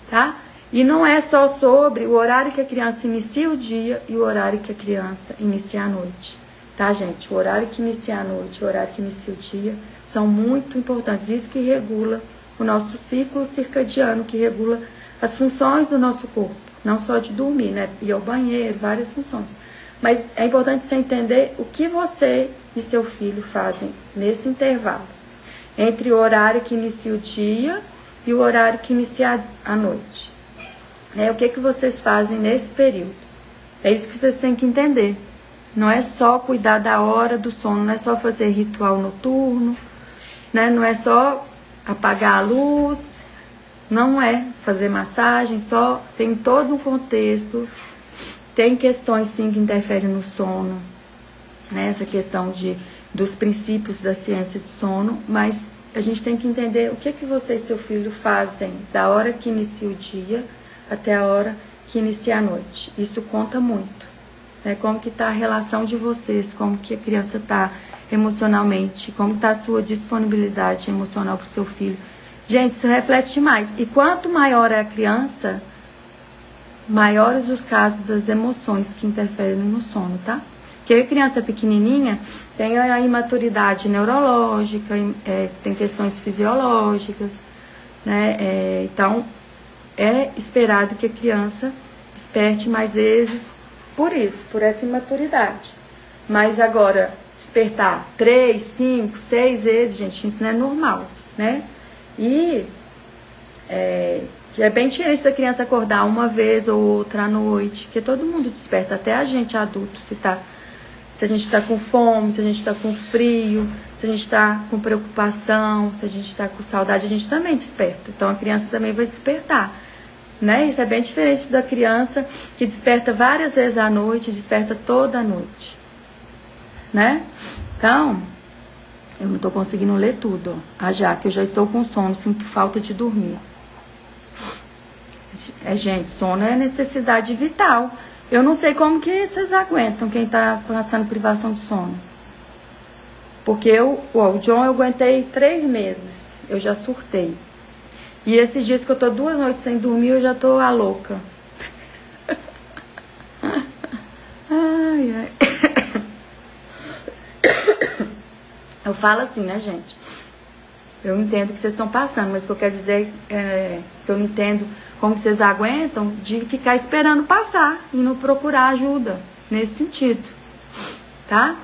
tá? E não é só sobre o horário que a criança inicia o dia e o horário que a criança inicia a noite. Tá, gente? O horário que inicia a noite, o horário que inicia o dia são muito importantes. Isso que regula o nosso ciclo circadiano, que regula as funções do nosso corpo, não só de dormir, né? Ir ao banheiro, várias funções. Mas é importante você entender o que você e seu filho fazem nesse intervalo entre o horário que inicia o dia e o horário que inicia a noite. Né? O que, que vocês fazem nesse período? É isso que vocês têm que entender. Não é só cuidar da hora do sono, não é só fazer ritual noturno, né? não é só apagar a luz, não é fazer massagem, só tem todo um contexto. Tem questões sim que interferem no sono, né? essa questão de, dos princípios da ciência de sono, mas a gente tem que entender o que, que você e seu filho fazem da hora que inicia o dia até a hora que inicia a noite. Isso conta muito. Né? Como que está a relação de vocês, como que a criança está emocionalmente, como está a sua disponibilidade emocional para o seu filho. Gente, isso reflete mais. E quanto maior é a criança, maiores os casos das emoções que interferem no sono, tá? Porque criança pequenininha tem a imaturidade neurológica, é, tem questões fisiológicas, né? É, então, é esperado que a criança desperte mais vezes por isso, por essa imaturidade. Mas agora, despertar três, cinco, seis vezes, gente, isso não é normal, né? E é, é bem diferente da criança acordar uma vez ou outra à noite, porque todo mundo desperta, até a gente adulto, se tá, se a gente está com fome, se a gente está com frio, se a gente está com preocupação, se a gente está com saudade, a gente também desperta. Então a criança também vai despertar né? Isso é bem diferente da criança que desperta várias vezes à noite, desperta toda a noite, né? Então, eu não estou conseguindo ler tudo. Ah, já que eu já estou com sono, sinto falta de dormir. É, gente, sono é necessidade vital. Eu não sei como que vocês aguentam quem está passando privação de sono. Porque eu, o John eu aguentei três meses. Eu já surtei. E esses dias que eu tô duas noites sem dormir, eu já tô a louca. ai, ai. Eu falo assim, né, gente? Eu entendo o que vocês estão passando, mas o que eu quero dizer é que eu não entendo como vocês aguentam de ficar esperando passar e não procurar ajuda nesse sentido, tá?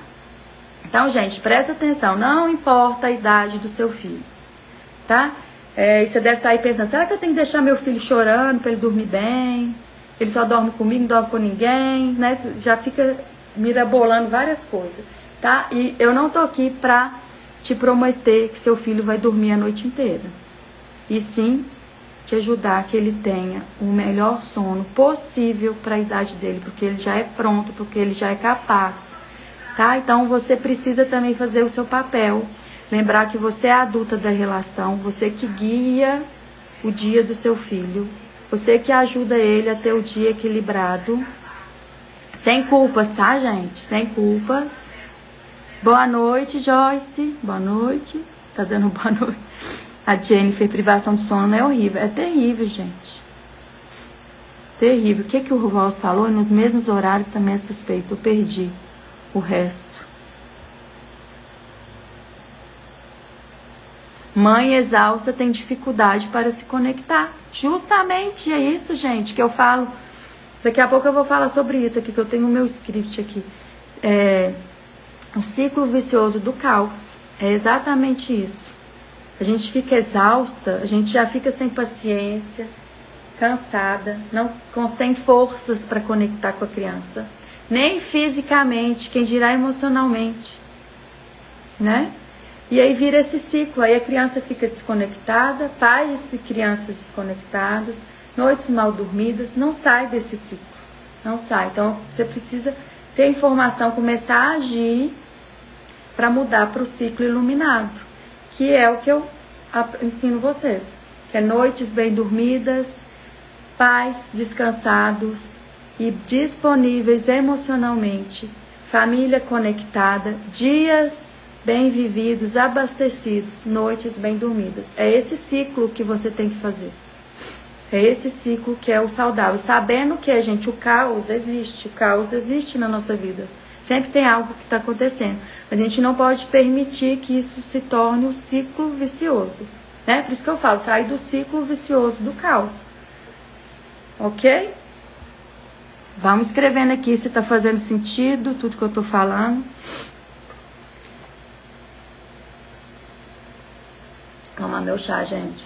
Então, gente, presta atenção, não importa a idade do seu filho, tá? É, e você deve estar tá aí pensando, será que eu tenho que deixar meu filho chorando para ele dormir bem? Ele só dorme comigo, não dorme com ninguém, né? Já fica mirabolando várias coisas, tá? E eu não tô aqui pra te prometer que seu filho vai dormir a noite inteira. E sim te ajudar que ele tenha o melhor sono possível para a idade dele, porque ele já é pronto, porque ele já é capaz, tá? Então você precisa também fazer o seu papel, lembrar que você é a adulta da relação, você que guia o dia do seu filho, você que ajuda ele a ter o dia equilibrado, sem culpas, tá, gente? Sem culpas. Boa noite, Joyce. Boa noite. Tá dando boa noite. A Jennifer, privação de sono é horrível. É terrível, gente. Terrível. O que, que o Ross falou? Nos mesmos horários também é suspeito. Eu perdi o resto. Mãe exausta tem dificuldade para se conectar. Justamente é isso, gente, que eu falo. Daqui a pouco eu vou falar sobre isso aqui, que eu tenho o meu script aqui. É, o ciclo vicioso do caos. É exatamente isso. A gente fica exausta, a gente já fica sem paciência, cansada, não tem forças para conectar com a criança, nem fisicamente, quem dirá emocionalmente, né? E aí vira esse ciclo, aí a criança fica desconectada, pais e crianças desconectadas, noites mal dormidas, não sai desse ciclo, não sai. Então você precisa ter informação, começar a agir para mudar para o ciclo iluminado que é o que eu ensino vocês, que é noites bem dormidas, pais descansados e disponíveis emocionalmente, família conectada, dias bem vividos, abastecidos, noites bem dormidas. É esse ciclo que você tem que fazer. É esse ciclo que é o saudável, sabendo que, gente, o caos existe, o caos existe na nossa vida. Sempre tem algo que está acontecendo. A gente não pode permitir que isso se torne um ciclo vicioso. Né? Por isso que eu falo, sair do ciclo vicioso do caos. Ok? Vamos escrevendo aqui se está fazendo sentido tudo que eu estou falando. Vamos tomar meu chá, gente.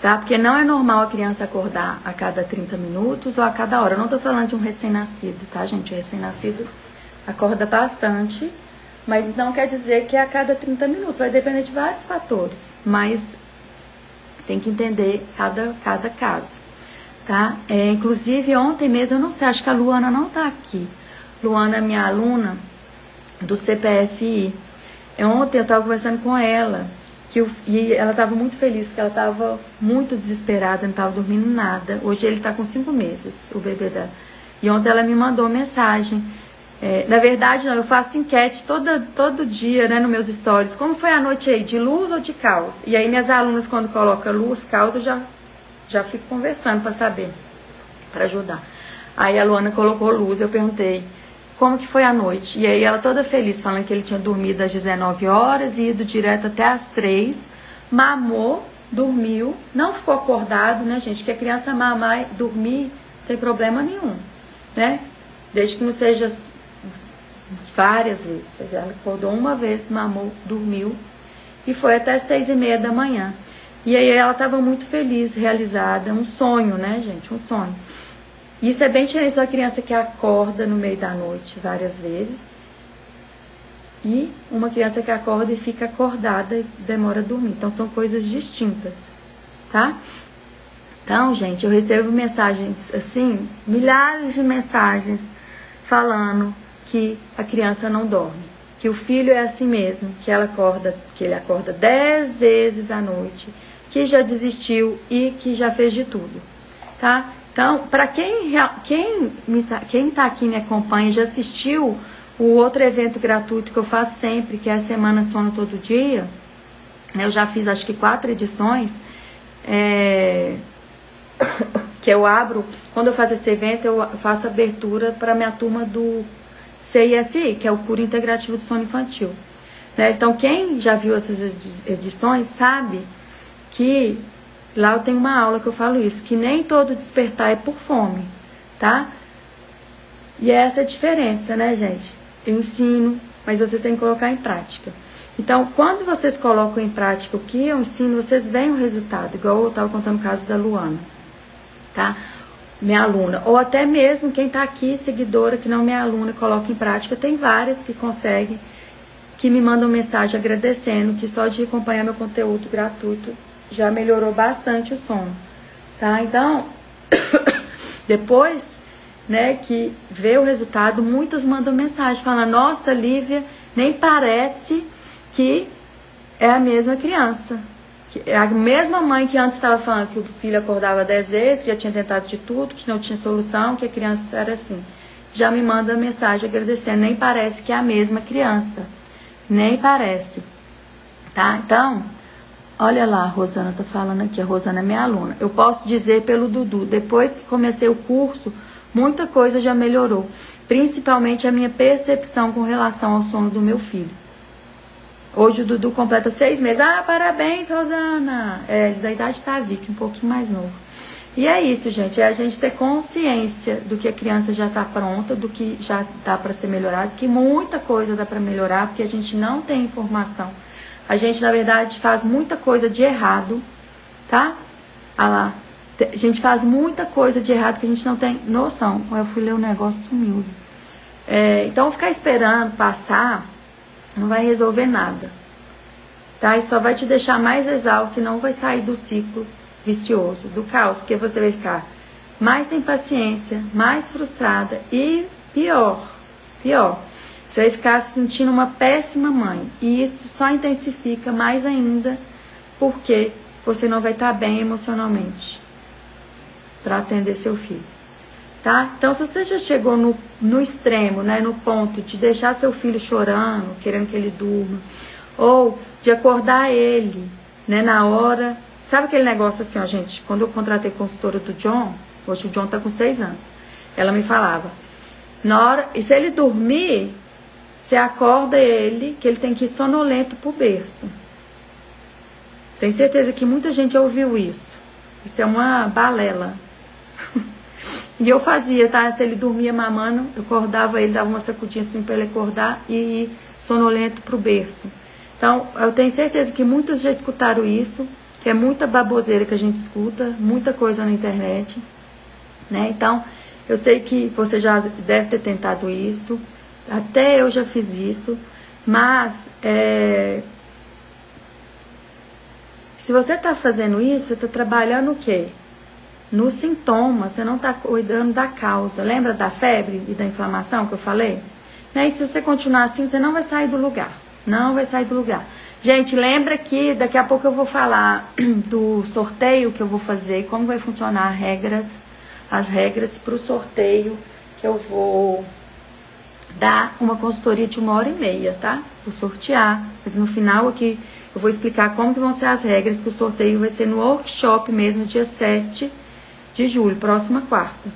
Tá? Porque não é normal a criança acordar a cada 30 minutos ou a cada hora. Eu não tô falando de um recém-nascido, tá, gente? O recém-nascido acorda bastante, mas não quer dizer que é a cada 30 minutos. Vai depender de vários fatores, mas tem que entender cada, cada caso, tá? É, inclusive, ontem mesmo, eu não sei, acho que a Luana não tá aqui. Luana é minha aluna do CPSI. Ontem eu tava conversando com ela que e ela estava muito feliz, porque ela estava muito desesperada, não estava dormindo nada. Hoje ele está com cinco meses, o bebê dela. E ontem ela me mandou mensagem. É, na verdade, não, eu faço enquete toda, todo dia, né, nos meus stories. Como foi a noite aí, de luz ou de caos? E aí minhas alunas, quando colocam luz, caos, eu já, já fico conversando para saber, para ajudar. Aí a Luana colocou luz, eu perguntei, como que foi a noite. E aí ela toda feliz, falando que ele tinha dormido às 19 horas e ido direto até às 3, mamou, dormiu, não ficou acordado, né, gente? Que a criança mamar e dormir não tem problema nenhum, né? Desde que não seja várias vezes. Ela acordou uma vez, mamou, dormiu e foi até seis e meia da manhã. E aí ela estava muito feliz, realizada, um sonho, né, gente? Um sonho. Isso é bem diferente da criança que acorda no meio da noite várias vezes e uma criança que acorda e fica acordada e demora a dormir. Então são coisas distintas, tá? Então, gente, eu recebo mensagens assim, milhares de mensagens falando que a criança não dorme, que o filho é assim mesmo, que ela acorda, que ele acorda dez vezes à noite, que já desistiu e que já fez de tudo, tá? Então, para quem quem tá, quem tá aqui me acompanha já assistiu o outro evento gratuito que eu faço sempre, que é a Semana Sono Todo Dia, eu já fiz acho que quatro edições, é, que eu abro, quando eu faço esse evento, eu faço abertura para minha turma do CISI, que é o Cura Integrativo do Sono Infantil. Né? Então, quem já viu essas edições sabe que Lá eu tenho uma aula que eu falo isso, que nem todo despertar é por fome, tá? E é essa a diferença, né, gente? Eu ensino, mas vocês têm que colocar em prática. Então, quando vocês colocam em prática o que eu ensino, vocês veem o resultado, igual eu estava contando o caso da Luana, tá? Minha aluna, ou até mesmo quem está aqui, seguidora, que não é minha aluna, coloca em prática, tem várias que conseguem, que me mandam mensagem agradecendo, que só de acompanhar meu conteúdo gratuito já melhorou bastante o sono, tá? Então, depois, né, que vê o resultado, muitas mandam mensagem falando: "Nossa, Lívia, nem parece que é a mesma criança. É a mesma mãe que antes estava falando que o filho acordava dez vezes, que já tinha tentado de tudo, que não tinha solução, que a criança era assim. Já me manda mensagem agradecendo, nem parece que é a mesma criança. Nem parece. Tá? Então, olha lá, a Rosana tá falando aqui, a Rosana é minha aluna. Eu posso dizer pelo Dudu, depois que comecei o curso, muita coisa já melhorou, principalmente a minha percepção com relação ao sono do meu filho. Hoje o Dudu completa seis meses. Ah, parabéns, Rosana! É, da idade tá Vicky, um pouquinho mais novo. E é isso, gente. É a gente ter consciência do que a criança já está pronta, do que já dá para ser melhorado, que muita coisa dá para melhorar, porque a gente não tem informação. A gente, na verdade, faz muita coisa de errado, tá? Ah lá. A gente faz muita coisa de errado que a gente não tem noção. Eu fui ler o um negócio sumiu. É, então, ficar esperando passar não vai resolver nada. Tá? E só vai te deixar mais exausto e não vai sair do ciclo vicioso, do caos, porque você vai ficar mais sem paciência, mais frustrada e pior, pior. Você vai ficar se sentindo uma péssima mãe. E isso só intensifica mais ainda porque você não vai estar bem emocionalmente para atender seu filho tá? Então, se você já chegou no, no extremo, né, no ponto de deixar seu filho chorando, querendo que ele durma, ou de acordar ele, né, na hora. Sabe aquele negócio assim, ó, gente? Quando eu contratei consultora do John, hoje o John tá com seis anos, ela me falava, na hora, e se ele dormir, você acorda ele, que ele tem que ir sonolento pro berço. Tenho certeza que muita gente ouviu isso. Isso é uma balela. E eu fazia, tá? Se ele dormia mamando, eu acordava ele, dava uma sacudinha assim para ele acordar e ir sonolento pro berço. Então, eu tenho certeza que muitos já escutaram isso, que é muita baboseira que a gente escuta, muita coisa na internet, né? Então, eu sei que você já deve ter tentado isso, até eu já fiz isso, mas é, se você está fazendo isso, você está trabalhando o quê? no sintoma, você não está cuidando da causa. Lembra da febre e da inflamação que eu falei? Né? E se você continuar assim, você não vai sair do lugar. Não vai sair do lugar. Gente, lembra que daqui a pouco eu vou falar do sorteio que eu vou fazer, como vai funcionar as regras, as regras para o sorteio que eu vou dar uma consultoria de uma hora e meia, tá? Vou sortear, mas no final aqui eu vou explicar como que vão ser as regras, que o sorteio vai ser no workshop mesmo, dia 7 de julho, próxima quarta.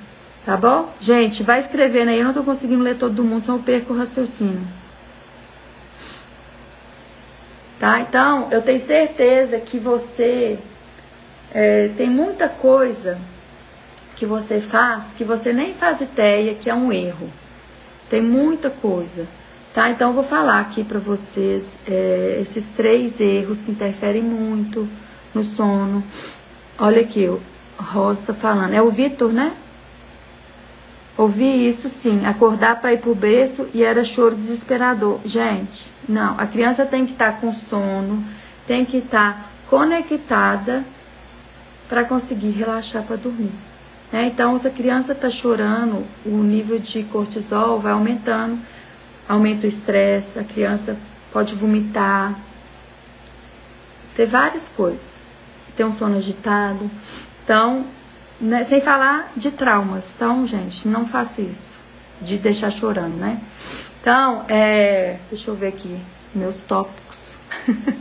Tá bom? Gente, vai escrevendo aí. Eu não tô conseguindo ler todo mundo, só eu perco o raciocínio. Tá? Então, eu tenho certeza que você é, tem muita coisa que você faz que você nem faz ideia que é um erro. Tem muita coisa. Tá? Então, eu vou falar aqui para vocês é, esses três erros que interferem muito no sono. Olha aqui, Rosa tá falando. É o Vitor, né? Ouvi isso sim, acordar para ir pro berço e era choro desesperador. Gente, não, a criança tem que estar tá com sono, tem que estar tá conectada para conseguir relaxar para dormir. Né? Então, se a criança está chorando, o nível de cortisol vai aumentando, aumenta o estresse, a criança pode vomitar, ter várias coisas. Ter um sono agitado. Então, né, sem falar de traumas. Então, gente, não faça isso. De deixar chorando, né? Então, é, deixa eu ver aqui meus tópicos.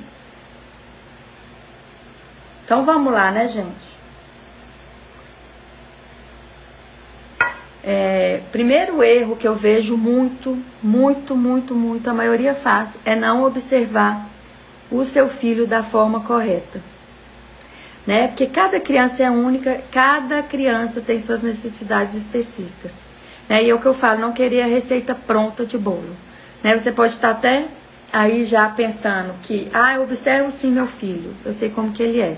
então, vamos lá, né, gente? É, primeiro erro que eu vejo muito, muito, muito, muito, a maioria faz, é não observar o seu filho da forma correta né? Porque cada criança é única, cada criança tem suas necessidades específicas. Né? E é o que eu falo, não querer a receita pronta de bolo. Né? Você pode estar até aí já pensando que, ah, eu observo sim meu filho, eu sei como que ele é.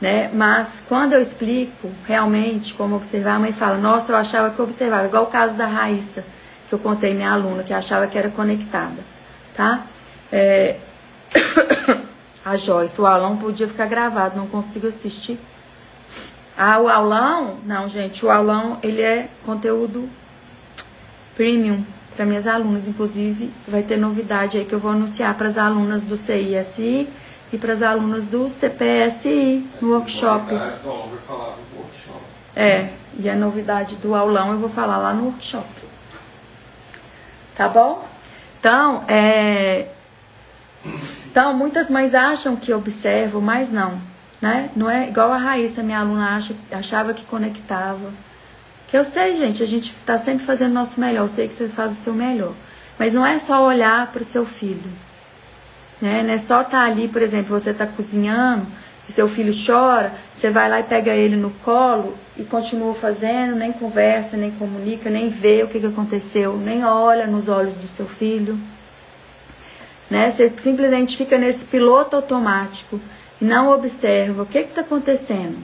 Né? Mas quando eu explico realmente como observar, a mãe fala, nossa, eu achava que eu observava, igual o caso da Raíssa, que eu contei minha aluna, que achava que era conectada, tá? É... a Joyce, o aulão podia ficar gravado, não consigo assistir. Ah, o aulão? Não, gente, o aulão, ele é conteúdo premium para minhas alunas, inclusive vai ter novidade aí que eu vou anunciar para as alunas do CISI e para as alunas do CPSI no workshop. É, e a novidade do aulão eu vou falar lá no workshop. Tá bom? Então, é... Então, muitas mães acham que observam, mas não. Né? Não é igual a Raíssa, minha aluna, acha, achava que conectava. Que eu sei, gente, a gente está sempre fazendo o nosso melhor. Eu sei que você faz o seu melhor. Mas não é só olhar para o seu filho. Né? Não é só estar tá ali, por exemplo, você está cozinhando, e seu filho chora, você vai lá e pega ele no colo e continua fazendo, nem conversa, nem comunica, nem vê o que, que aconteceu, nem olha nos olhos do seu filho. Né? Você simplesmente fica nesse piloto automático e não observa o que está acontecendo.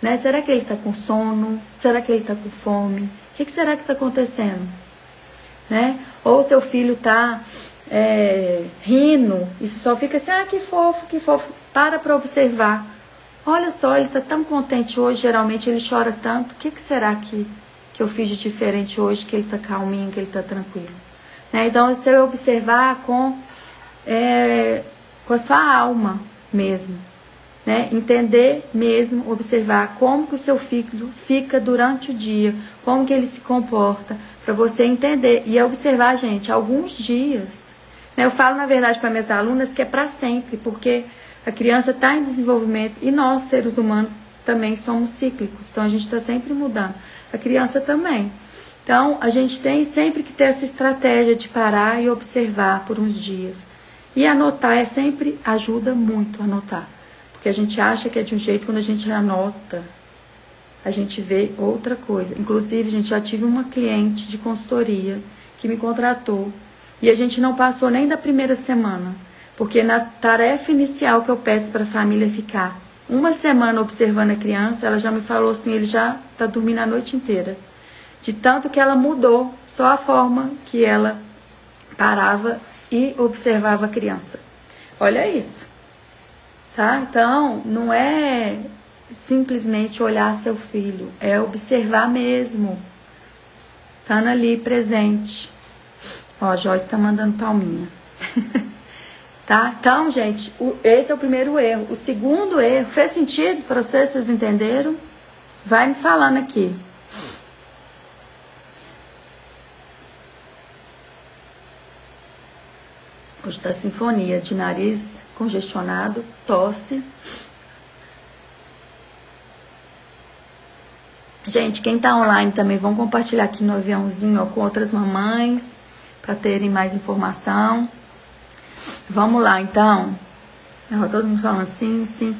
Né? Será que ele está com sono? Será que ele está com fome? O que, que será que está acontecendo? Né? Ou seu filho está é, rindo e só fica assim, ah, que fofo, que fofo. Para para observar. Olha só, ele está tão contente hoje, geralmente ele chora tanto. O que, que será que, que eu fiz de diferente hoje, que ele está calminho, que ele está tranquilo? Né? Então, você observar com, é, com a sua alma mesmo. Né? Entender mesmo, observar como que o seu filho fica durante o dia, como que ele se comporta, para você entender e observar, gente, alguns dias eu falo, na verdade, para minhas alunas que é para sempre, porque a criança está em desenvolvimento e nós, seres humanos, também somos cíclicos, então a gente está sempre mudando. A criança também. Então, a gente tem sempre que ter essa estratégia de parar e observar por uns dias. E anotar é sempre ajuda muito anotar. Porque a gente acha que é de um jeito, quando a gente anota, a gente vê outra coisa. Inclusive, gente já tive uma cliente de consultoria que me contratou e a gente não passou nem da primeira semana, porque na tarefa inicial que eu peço para a família ficar uma semana observando a criança, ela já me falou assim, ele já está dormindo a noite inteira. De tanto que ela mudou só a forma que ela parava e observava a criança. Olha isso. Tá? Então, não é simplesmente olhar seu filho, é observar mesmo. Estando tá ali presente. Ó, a Joyce tá mandando palminha. tá? Então, gente, o, esse é o primeiro erro. O segundo erro, fez sentido para vocês? Vocês entenderam? Vai me falando aqui. Hoje tá sinfonia de nariz congestionado, tosse. Gente, quem tá online também, vão compartilhar aqui no aviãozinho ó, com outras mamães para terem mais informação. Vamos lá, então. Todo mundo falando sim, sim.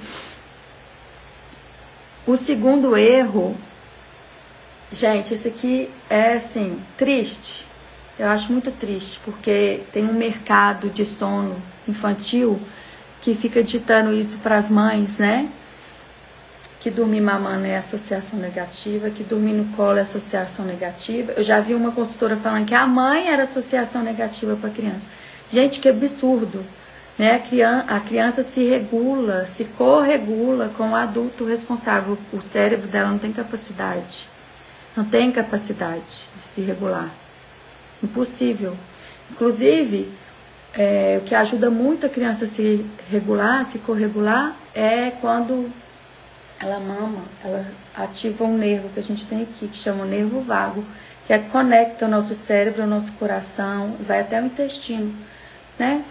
O segundo erro, gente, esse aqui é assim, triste. Eu acho muito triste, porque tem um mercado de sono infantil que fica ditando isso para as mães, né? Que dormir mamando é associação negativa, que dormir no colo é associação negativa. Eu já vi uma consultora falando que a mãe era associação negativa para a criança. Gente, que absurdo. Né? A, criança, a criança se regula, se corregula com o adulto responsável. O cérebro dela não tem capacidade. Não tem capacidade de se regular. Impossível. Inclusive, é, o que ajuda muito a criança a se regular, se corregular, é quando ela mama, ela ativa um nervo que a gente tem aqui, que chama o nervo vago, que é, conecta o nosso cérebro ao nosso coração, vai até o intestino, né?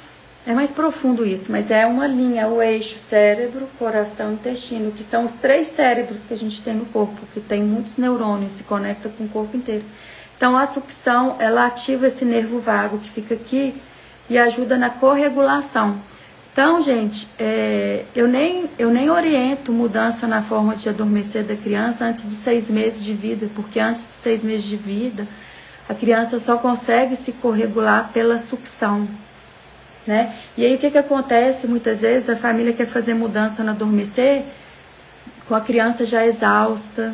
É mais profundo isso, mas é uma linha, o eixo cérebro, coração, intestino, que são os três cérebros que a gente tem no corpo, que tem muitos neurônios, se conecta com o corpo inteiro. Então a sucção, ela ativa esse nervo vago que fica aqui e ajuda na corregulação. Então, gente, é, eu, nem, eu nem oriento mudança na forma de adormecer da criança antes dos seis meses de vida, porque antes dos seis meses de vida, a criança só consegue se corregular pela sucção. né? E aí o que, que acontece? Muitas vezes a família quer fazer mudança no adormecer com a criança já exausta,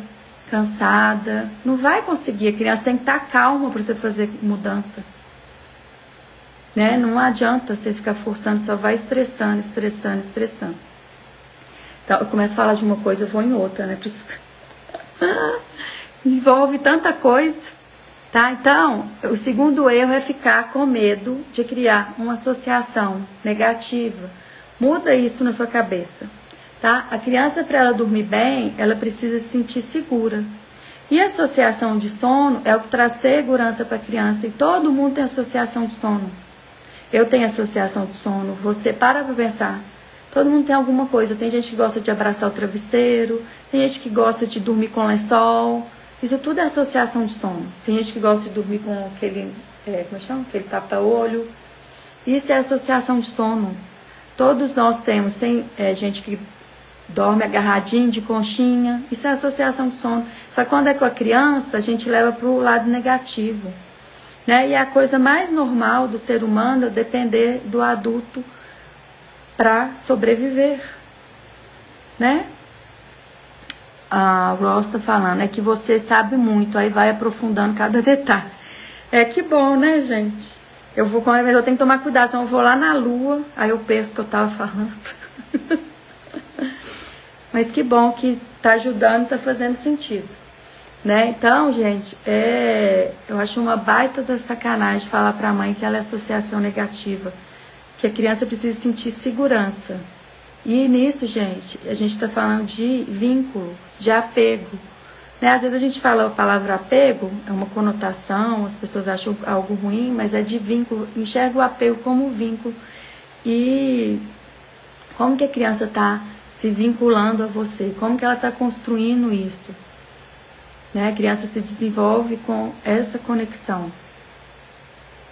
cansada. Não vai conseguir, a criança tem que estar calma para você fazer mudança. Né? Não adianta você ficar forçando, só vai estressando, estressando, estressando. Então, eu começo a falar de uma coisa, eu vou em outra, né? Envolve tanta coisa. Tá? Então, o segundo erro é ficar com medo de criar uma associação negativa. Muda isso na sua cabeça, tá? A criança para ela dormir bem, ela precisa se sentir segura. E associação de sono é o que traz segurança para a criança e todo mundo tem associação de sono. Eu tenho associação de sono, você para para pensar. Todo mundo tem alguma coisa. Tem gente que gosta de abraçar o travesseiro, tem gente que gosta de dormir com lençol, isso tudo é associação de sono. Tem gente que gosta de dormir com aquele, é, como é chama? Aquele tapa-olho. Isso é associação de sono. Todos nós temos. Tem é, gente que dorme agarradinho de conchinha. Isso é associação de sono. Só que quando é com a criança, a gente leva para o lado negativo. Né? E a coisa mais normal do ser humano é depender do adulto para sobreviver. Né? a Ross está falando, é que você sabe muito, aí vai aprofundando cada detalhe. É que bom, né, gente? Eu vou, eu tenho que tomar cuidado, senão eu vou lá na lua, aí eu perco o que eu tava falando. Mas que bom que tá ajudando, tá fazendo sentido. Né? Então, gente, é, eu acho uma baita da sacanagem falar para a mãe que ela é associação negativa, que a criança precisa sentir segurança. E nisso, gente, a gente está falando de vínculo, de apego. Né? Às vezes a gente fala a palavra apego, é uma conotação, as pessoas acham algo ruim, mas é de vínculo. Enxerga o apego como vínculo. E como que a criança está se vinculando a você? Como que ela está construindo isso? Né? A criança se desenvolve com essa conexão.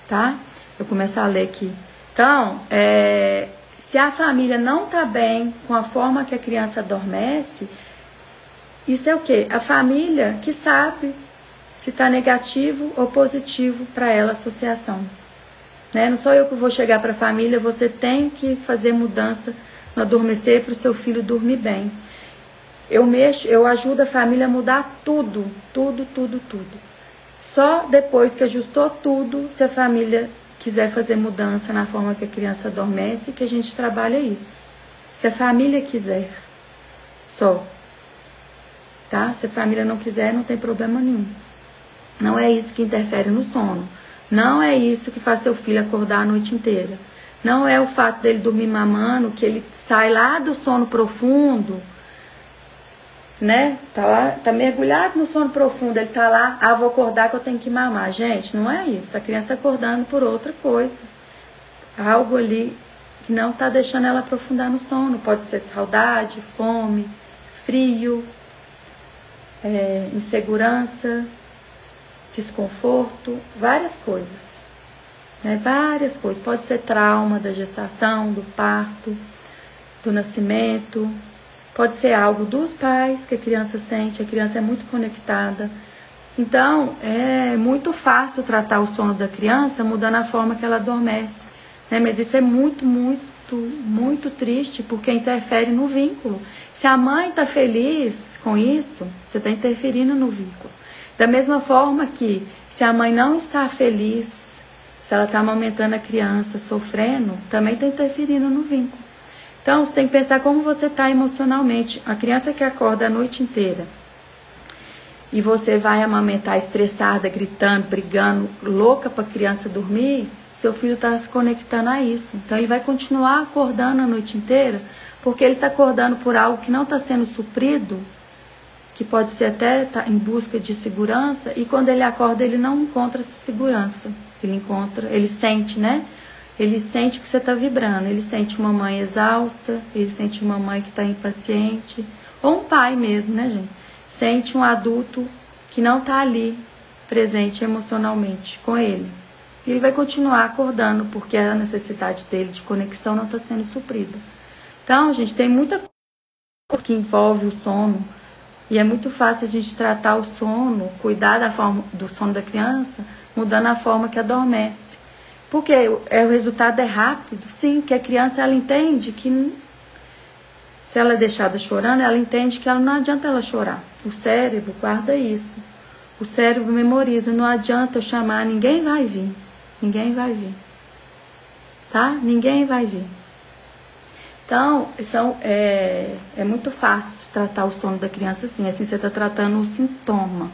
Tá? Eu começo a ler aqui. Então, é, se a família não está bem com a forma que a criança adormece, isso é o que? A família que sabe se está negativo ou positivo para ela a associação. Né? Não sou eu que vou chegar para a família, você tem que fazer mudança no adormecer para o seu filho dormir bem. Eu mexo, eu ajudo a família a mudar tudo, tudo, tudo, tudo. Só depois que ajustou tudo, se a família quiser fazer mudança na forma que a criança adormece, que a gente trabalha isso. Se a família quiser, só. Tá? Se a família não quiser, não tem problema nenhum. Não é isso que interfere no sono. Não é isso que faz seu filho acordar a noite inteira. Não é o fato dele dormir mamando, que ele sai lá do sono profundo né? Tá lá, tá mergulhado no sono profundo, ele tá lá, ah, vou acordar que eu tenho que mamar. Gente, não é isso. A criança tá acordando por outra coisa. Algo ali que não tá deixando ela aprofundar no sono. Pode ser saudade, fome, frio, é, insegurança, desconforto, várias coisas. Né? Várias coisas. Pode ser trauma da gestação, do parto, do nascimento, Pode ser algo dos pais que a criança sente, a criança é muito conectada. Então, é muito fácil tratar o sono da criança mudando a forma que ela adormece. Né? Mas isso é muito, muito, muito triste porque interfere no vínculo. Se a mãe está feliz com isso, você está interferindo no vínculo. Da mesma forma que se a mãe não está feliz, se ela está amamentando a criança, sofrendo, também está interferindo no vínculo. Então, você tem que pensar como você está emocionalmente. A criança que acorda a noite inteira e você vai amamentar estressada, gritando, brigando, louca para a criança dormir, seu filho está se conectando a isso. Então, ele vai continuar acordando a noite inteira porque ele está acordando por algo que não está sendo suprido, que pode ser até tá em busca de segurança, e quando ele acorda, ele não encontra essa segurança. Ele encontra, ele sente, né? Ele sente que você está vibrando, ele sente uma mãe exausta, ele sente uma mãe que está impaciente, ou um pai mesmo, né, gente? Sente um adulto que não está ali presente emocionalmente com ele. E ele vai continuar acordando porque a necessidade dele de conexão não está sendo suprida. Então, gente, tem muita coisa que envolve o sono e é muito fácil a gente tratar o sono, cuidar da forma do sono da criança, mudando a forma que adormece. Porque é, o resultado é rápido. Sim, que a criança ela entende que se ela é deixada chorando, ela entende que ela não adianta ela chorar. O cérebro guarda isso. O cérebro memoriza, não adianta eu chamar, ninguém vai vir. Ninguém vai vir. Tá? Ninguém vai vir. Então, são, é, é muito fácil tratar o sono da criança assim. Assim, você está tratando o sintoma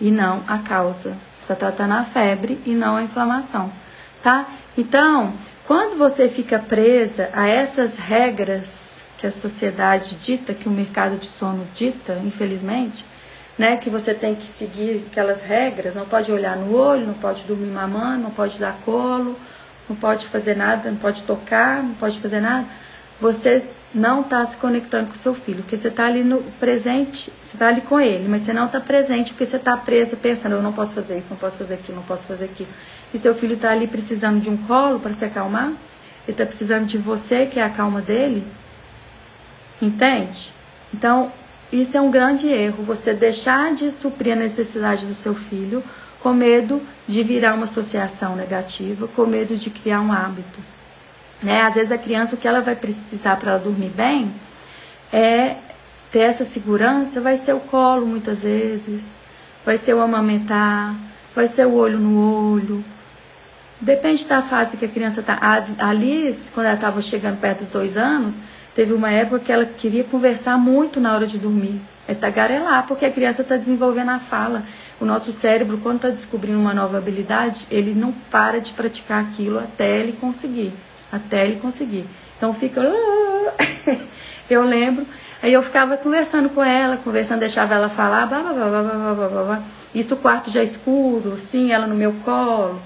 e não a causa. Está tratando a febre e não a inflamação, tá? Então, quando você fica presa a essas regras que a sociedade dita, que o mercado de sono dita, infelizmente, né, que você tem que seguir aquelas regras, não pode olhar no olho, não pode dormir mamando, não pode dar colo, não pode fazer nada, não pode tocar, não pode fazer nada. Você não está se conectando com seu filho, porque você está ali no presente, você está ali com ele, mas você não está presente porque você está presa pensando, eu não posso fazer isso, não posso fazer aquilo, não posso fazer aquilo. E seu filho está ali precisando de um colo para se acalmar, ele está precisando de você, que é a calma dele. Entende? Então, isso é um grande erro, você deixar de suprir a necessidade do seu filho com medo de virar uma associação negativa, com medo de criar um hábito. Né? Às vezes a criança, o que ela vai precisar para ela dormir bem é ter essa segurança, vai ser o colo muitas vezes, vai ser o amamentar, vai ser o olho no olho. Depende da fase que a criança está. A Alice, quando ela estava chegando perto dos dois anos, teve uma época que ela queria conversar muito na hora de dormir. É tagarelar, porque a criança está desenvolvendo a fala. O nosso cérebro, quando está descobrindo uma nova habilidade, ele não para de praticar aquilo até ele conseguir até ele conseguir. Então fica. eu lembro. Aí eu ficava conversando com ela, conversando, deixava ela falar, blá, blá, blá, blá, blá, blá, blá. Isso o quarto já escuro, assim, ela no meu colo.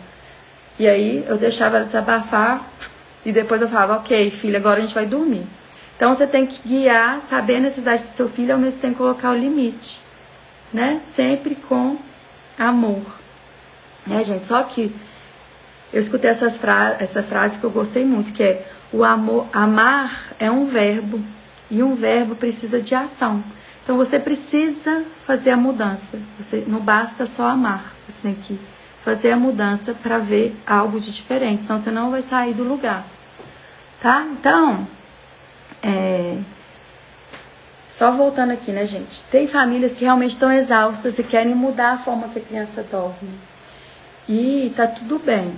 E aí eu deixava ela desabafar e depois eu falava, ok, filha, agora a gente vai dormir. Então você tem que guiar, saber a necessidade do seu filho ao mesmo tempo colocar o limite, né? Sempre com amor. Né, gente? Só que eu escutei essas fra essa frase que eu gostei muito, que é o amor, amar é um verbo e um verbo precisa de ação. Então você precisa fazer a mudança. Você não basta só amar, você tem que fazer a mudança para ver algo de diferente, senão você não vai sair do lugar. Tá? Então, é, só voltando aqui, né, gente? Tem famílias que realmente estão exaustas e querem mudar a forma que a criança dorme. E tá tudo bem.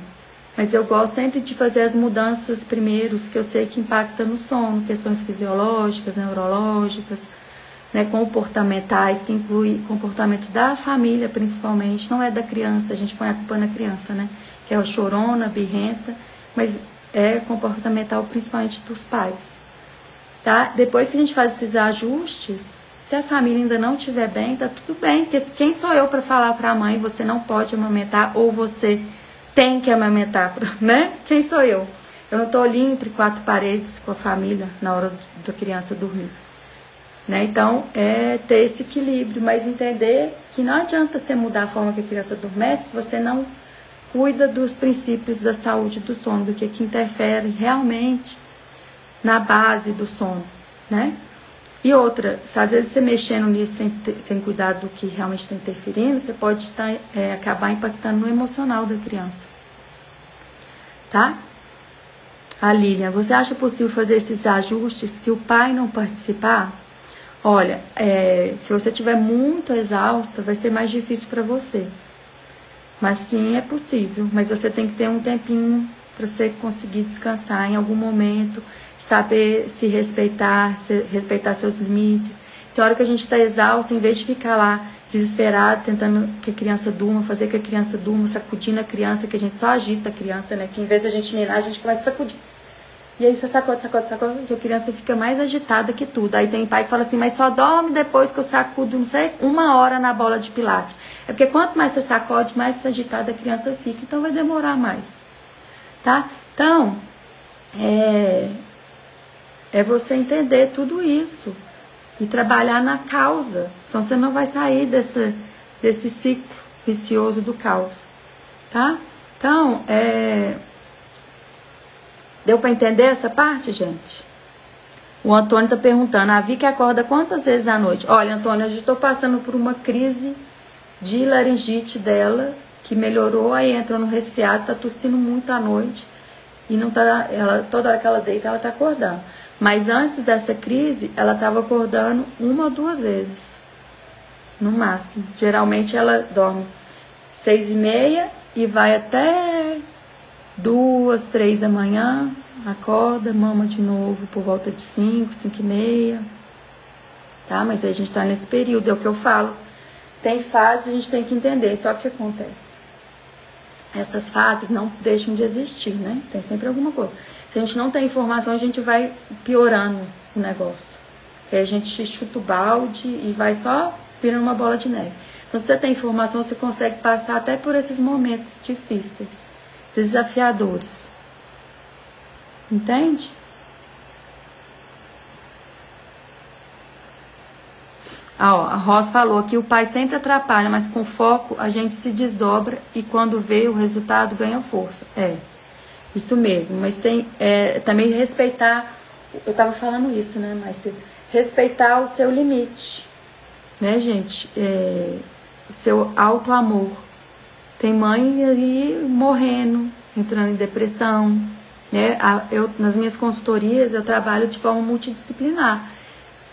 Mas eu gosto sempre de fazer as mudanças primeiros, que eu sei que impacta no sono, questões fisiológicas, neurológicas, né, comportamentais, que inclui comportamento da família principalmente, não é da criança, a gente põe a culpa na criança, né? Que é a chorona, birrenta, mas é comportamental principalmente dos pais. Tá? Depois que a gente faz esses ajustes, se a família ainda não estiver bem, tá tudo bem, porque quem sou eu para falar para a mãe você não pode amamentar ou você tem que amamentar, né? Quem sou eu? Eu não estou ali entre quatro paredes com a família na hora da criança dormir. Né? Então, é ter esse equilíbrio, mas entender que não adianta você mudar a forma que a criança adormece se você não cuida dos princípios da saúde do sono, do que, que interfere realmente na base do sono, né? E outra, se às vezes você mexendo nisso sem, sem cuidar do que realmente está interferindo, você pode estar, é, acabar impactando no emocional da criança. Tá? A Lilian, você acha possível fazer esses ajustes se o pai não participar? Olha, é, se você estiver muito exausta, vai ser mais difícil para você. Mas sim, é possível. Mas você tem que ter um tempinho para você conseguir descansar em algum momento saber se respeitar, se respeitar seus limites. Tem hora que a gente está exausto, em vez de ficar lá desesperado, tentando que a criança durma, fazer que a criança durma, sacudindo a criança, que a gente só agita a criança, né? Que em vez da gente ninar, a gente começa a sacudir. E aí você sacode, sacode, sacode, e a criança fica mais agitada que tudo. Aí tem pai que fala assim, mas só dorme depois que eu sacudo, não sei, uma hora na bola de pilates. É porque quanto mais você sacode, mais agitada a criança fica, então vai demorar mais. Tá? Então, é, é você entender tudo isso e trabalhar na causa. Senão você não vai sair desse, desse ciclo vicioso do caos. Tá? Então, é... deu para entender essa parte, gente? O Antônio está perguntando: a Vicky acorda quantas vezes à noite? Olha, Antônio, eu estou passando por uma crise de laringite dela que melhorou, aí entrou no resfriado, tá tossindo muito à noite e não tá, ela toda hora que ela deita, ela tá acordando. Mas antes dessa crise, ela estava acordando uma ou duas vezes, no máximo. Geralmente ela dorme seis e meia e vai até duas, três da manhã, acorda, mama de novo por volta de cinco, cinco e meia, tá? Mas a gente está nesse período, é o que eu falo. Tem fases, a gente tem que entender, só que acontece. Essas fases não deixam de existir, né? Tem sempre alguma coisa. Se a gente não tem informação, a gente vai piorando o negócio. Aí a gente chuta o balde e vai só virando uma bola de neve. Então, se você tem informação, você consegue passar até por esses momentos difíceis, desafiadores. Entende? Ah, ó, a Rosa falou que o pai sempre atrapalha, mas com foco a gente se desdobra e quando vê o resultado ganha força. É, isso mesmo. Mas tem é, também respeitar, eu tava falando isso, né? Mas respeitar o seu limite, né, gente? É, o seu alto amor. Tem mãe aí morrendo, entrando em depressão, né? Eu, nas minhas consultorias eu trabalho de forma multidisciplinar.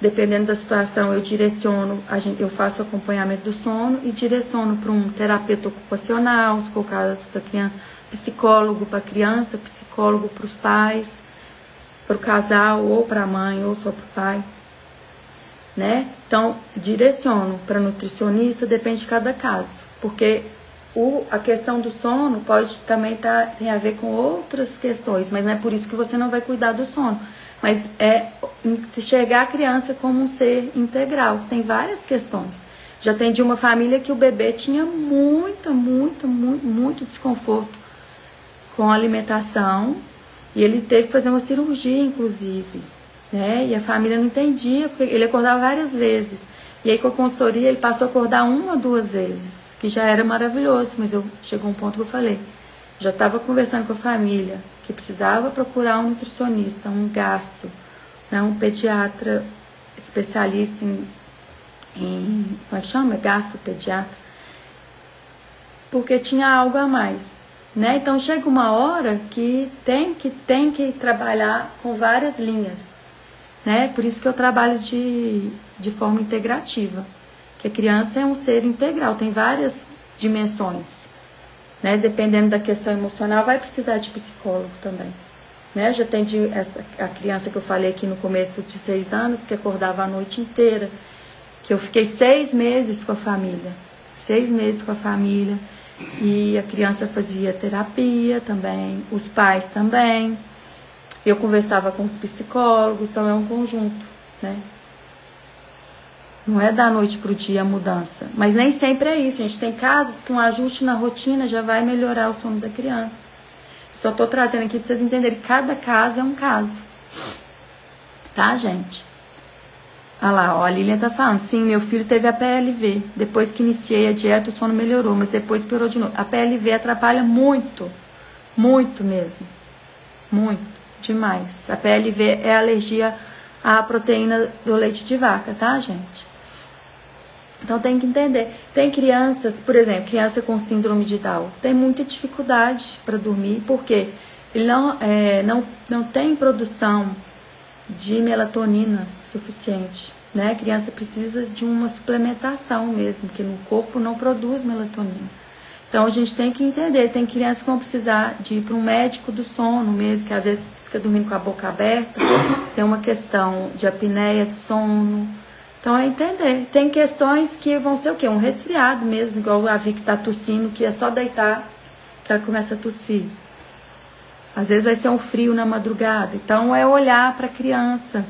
Dependendo da situação, eu direciono, eu faço acompanhamento do sono e direciono para um terapeuta ocupacional, se for o caso da criança, psicólogo para a criança, psicólogo para os pais, para o casal, ou para a mãe, ou só para o pai. Né? Então, direciono para nutricionista, depende de cada caso, porque o, a questão do sono pode também tá, tem a ver com outras questões, mas não é por isso que você não vai cuidar do sono. Mas é enxergar a criança como um ser integral. Tem várias questões. Já atendi uma família que o bebê tinha muita, muita, muito, muito desconforto com a alimentação e ele teve que fazer uma cirurgia, inclusive. Né? E a família não entendia, porque ele acordava várias vezes. E aí com a consultoria ele passou a acordar uma ou duas vezes que já era maravilhoso, mas eu chegou um ponto que eu falei, já estava conversando com a família que precisava procurar um nutricionista, um gasto, né, um pediatra especialista em, em como é que chama? Gasto pediatra, porque tinha algo a mais. Né? Então chega uma hora que tem que tem que trabalhar com várias linhas, né? Por isso que eu trabalho de, de forma integrativa que a criança é um ser integral, tem várias dimensões. Né? Dependendo da questão emocional, vai precisar de psicólogo também. Né? Já atendi essa, a criança que eu falei aqui no começo de seis anos, que acordava a noite inteira, que eu fiquei seis meses com a família. Seis meses com a família. E a criança fazia terapia também, os pais também. Eu conversava com os psicólogos, então é um conjunto, né? Não é da noite para o dia a mudança. Mas nem sempre é isso. A gente tem casos que um ajuste na rotina já vai melhorar o sono da criança. Só estou trazendo aqui para vocês entenderem cada caso é um caso. Tá, gente? Olha lá, ó, a Lilian tá falando. Sim, meu filho teve a PLV. Depois que iniciei a dieta, o sono melhorou, mas depois piorou de novo. A PLV atrapalha muito. Muito mesmo. Muito. Demais. A PLV é alergia à proteína do leite de vaca, tá, gente? Então tem que entender. Tem crianças, por exemplo, criança com síndrome de Down, tem muita dificuldade para dormir, porque ele não, é, não, não tem produção de melatonina suficiente. Né? A criança precisa de uma suplementação mesmo, que no corpo não produz melatonina. Então a gente tem que entender, tem crianças que vão precisar de ir para um médico do sono mesmo, que às vezes fica dormindo com a boca aberta, tem uma questão de apneia de sono, então é entender. Tem questões que vão ser o quê? Um resfriado mesmo, igual a Vi que tá tossindo, que é só deitar que ela começa a tossir. Às vezes vai ser um frio na madrugada. Então é olhar para a criança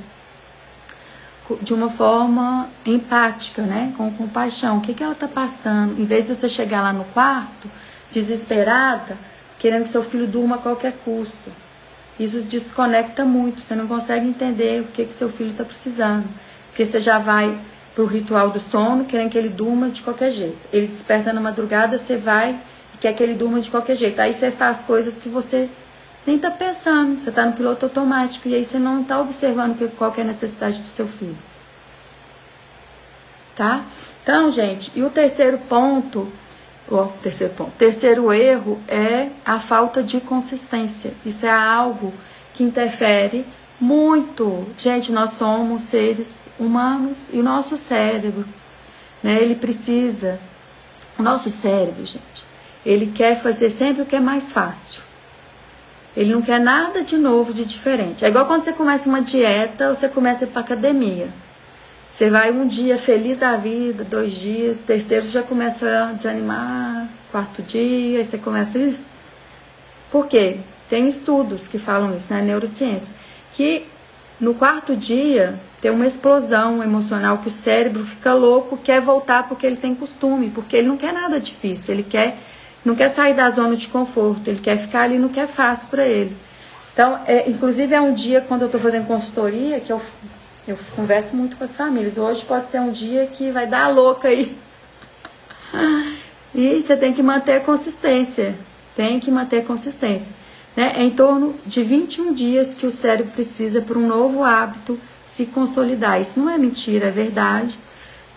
de uma forma empática, né? Com compaixão. O que, que ela tá passando? Em vez de você chegar lá no quarto, desesperada, querendo que seu filho durma a qualquer custo. Isso desconecta muito. Você não consegue entender o que, que seu filho está precisando. Porque você já vai pro ritual do sono, querendo que ele durma de qualquer jeito. Ele desperta na madrugada, você vai e quer que ele durma de qualquer jeito. Aí você faz coisas que você nem tá pensando, você tá no piloto automático e aí você não tá observando que, qual que é a necessidade do seu filho. Tá? Então, gente, e o terceiro ponto O terceiro ponto. Terceiro erro é a falta de consistência. Isso é algo que interfere muito. Gente, nós somos seres humanos e o nosso cérebro, né, ele precisa. O nosso cérebro, gente, ele quer fazer sempre o que é mais fácil. Ele não quer nada de novo, de diferente. É igual quando você começa uma dieta ou você começa a ir para academia. Você vai um dia feliz da vida, dois dias, terceiro já começa a desanimar, quarto dia, aí você começa a. Por quê? Tem estudos que falam isso né? neurociência, que no quarto dia tem uma explosão emocional que o cérebro fica louco, quer voltar porque ele tem costume, porque ele não quer nada difícil, ele quer não quer sair da zona de conforto, ele quer ficar ali no que é fácil para ele. Então, é, inclusive é um dia quando eu estou fazendo consultoria que eu eu converso muito com as famílias. Hoje pode ser um dia que vai dar louca aí. E você tem que manter a consistência. Tem que manter a consistência. Né? É em torno de 21 dias que o cérebro precisa para um novo hábito se consolidar. Isso não é mentira, é verdade.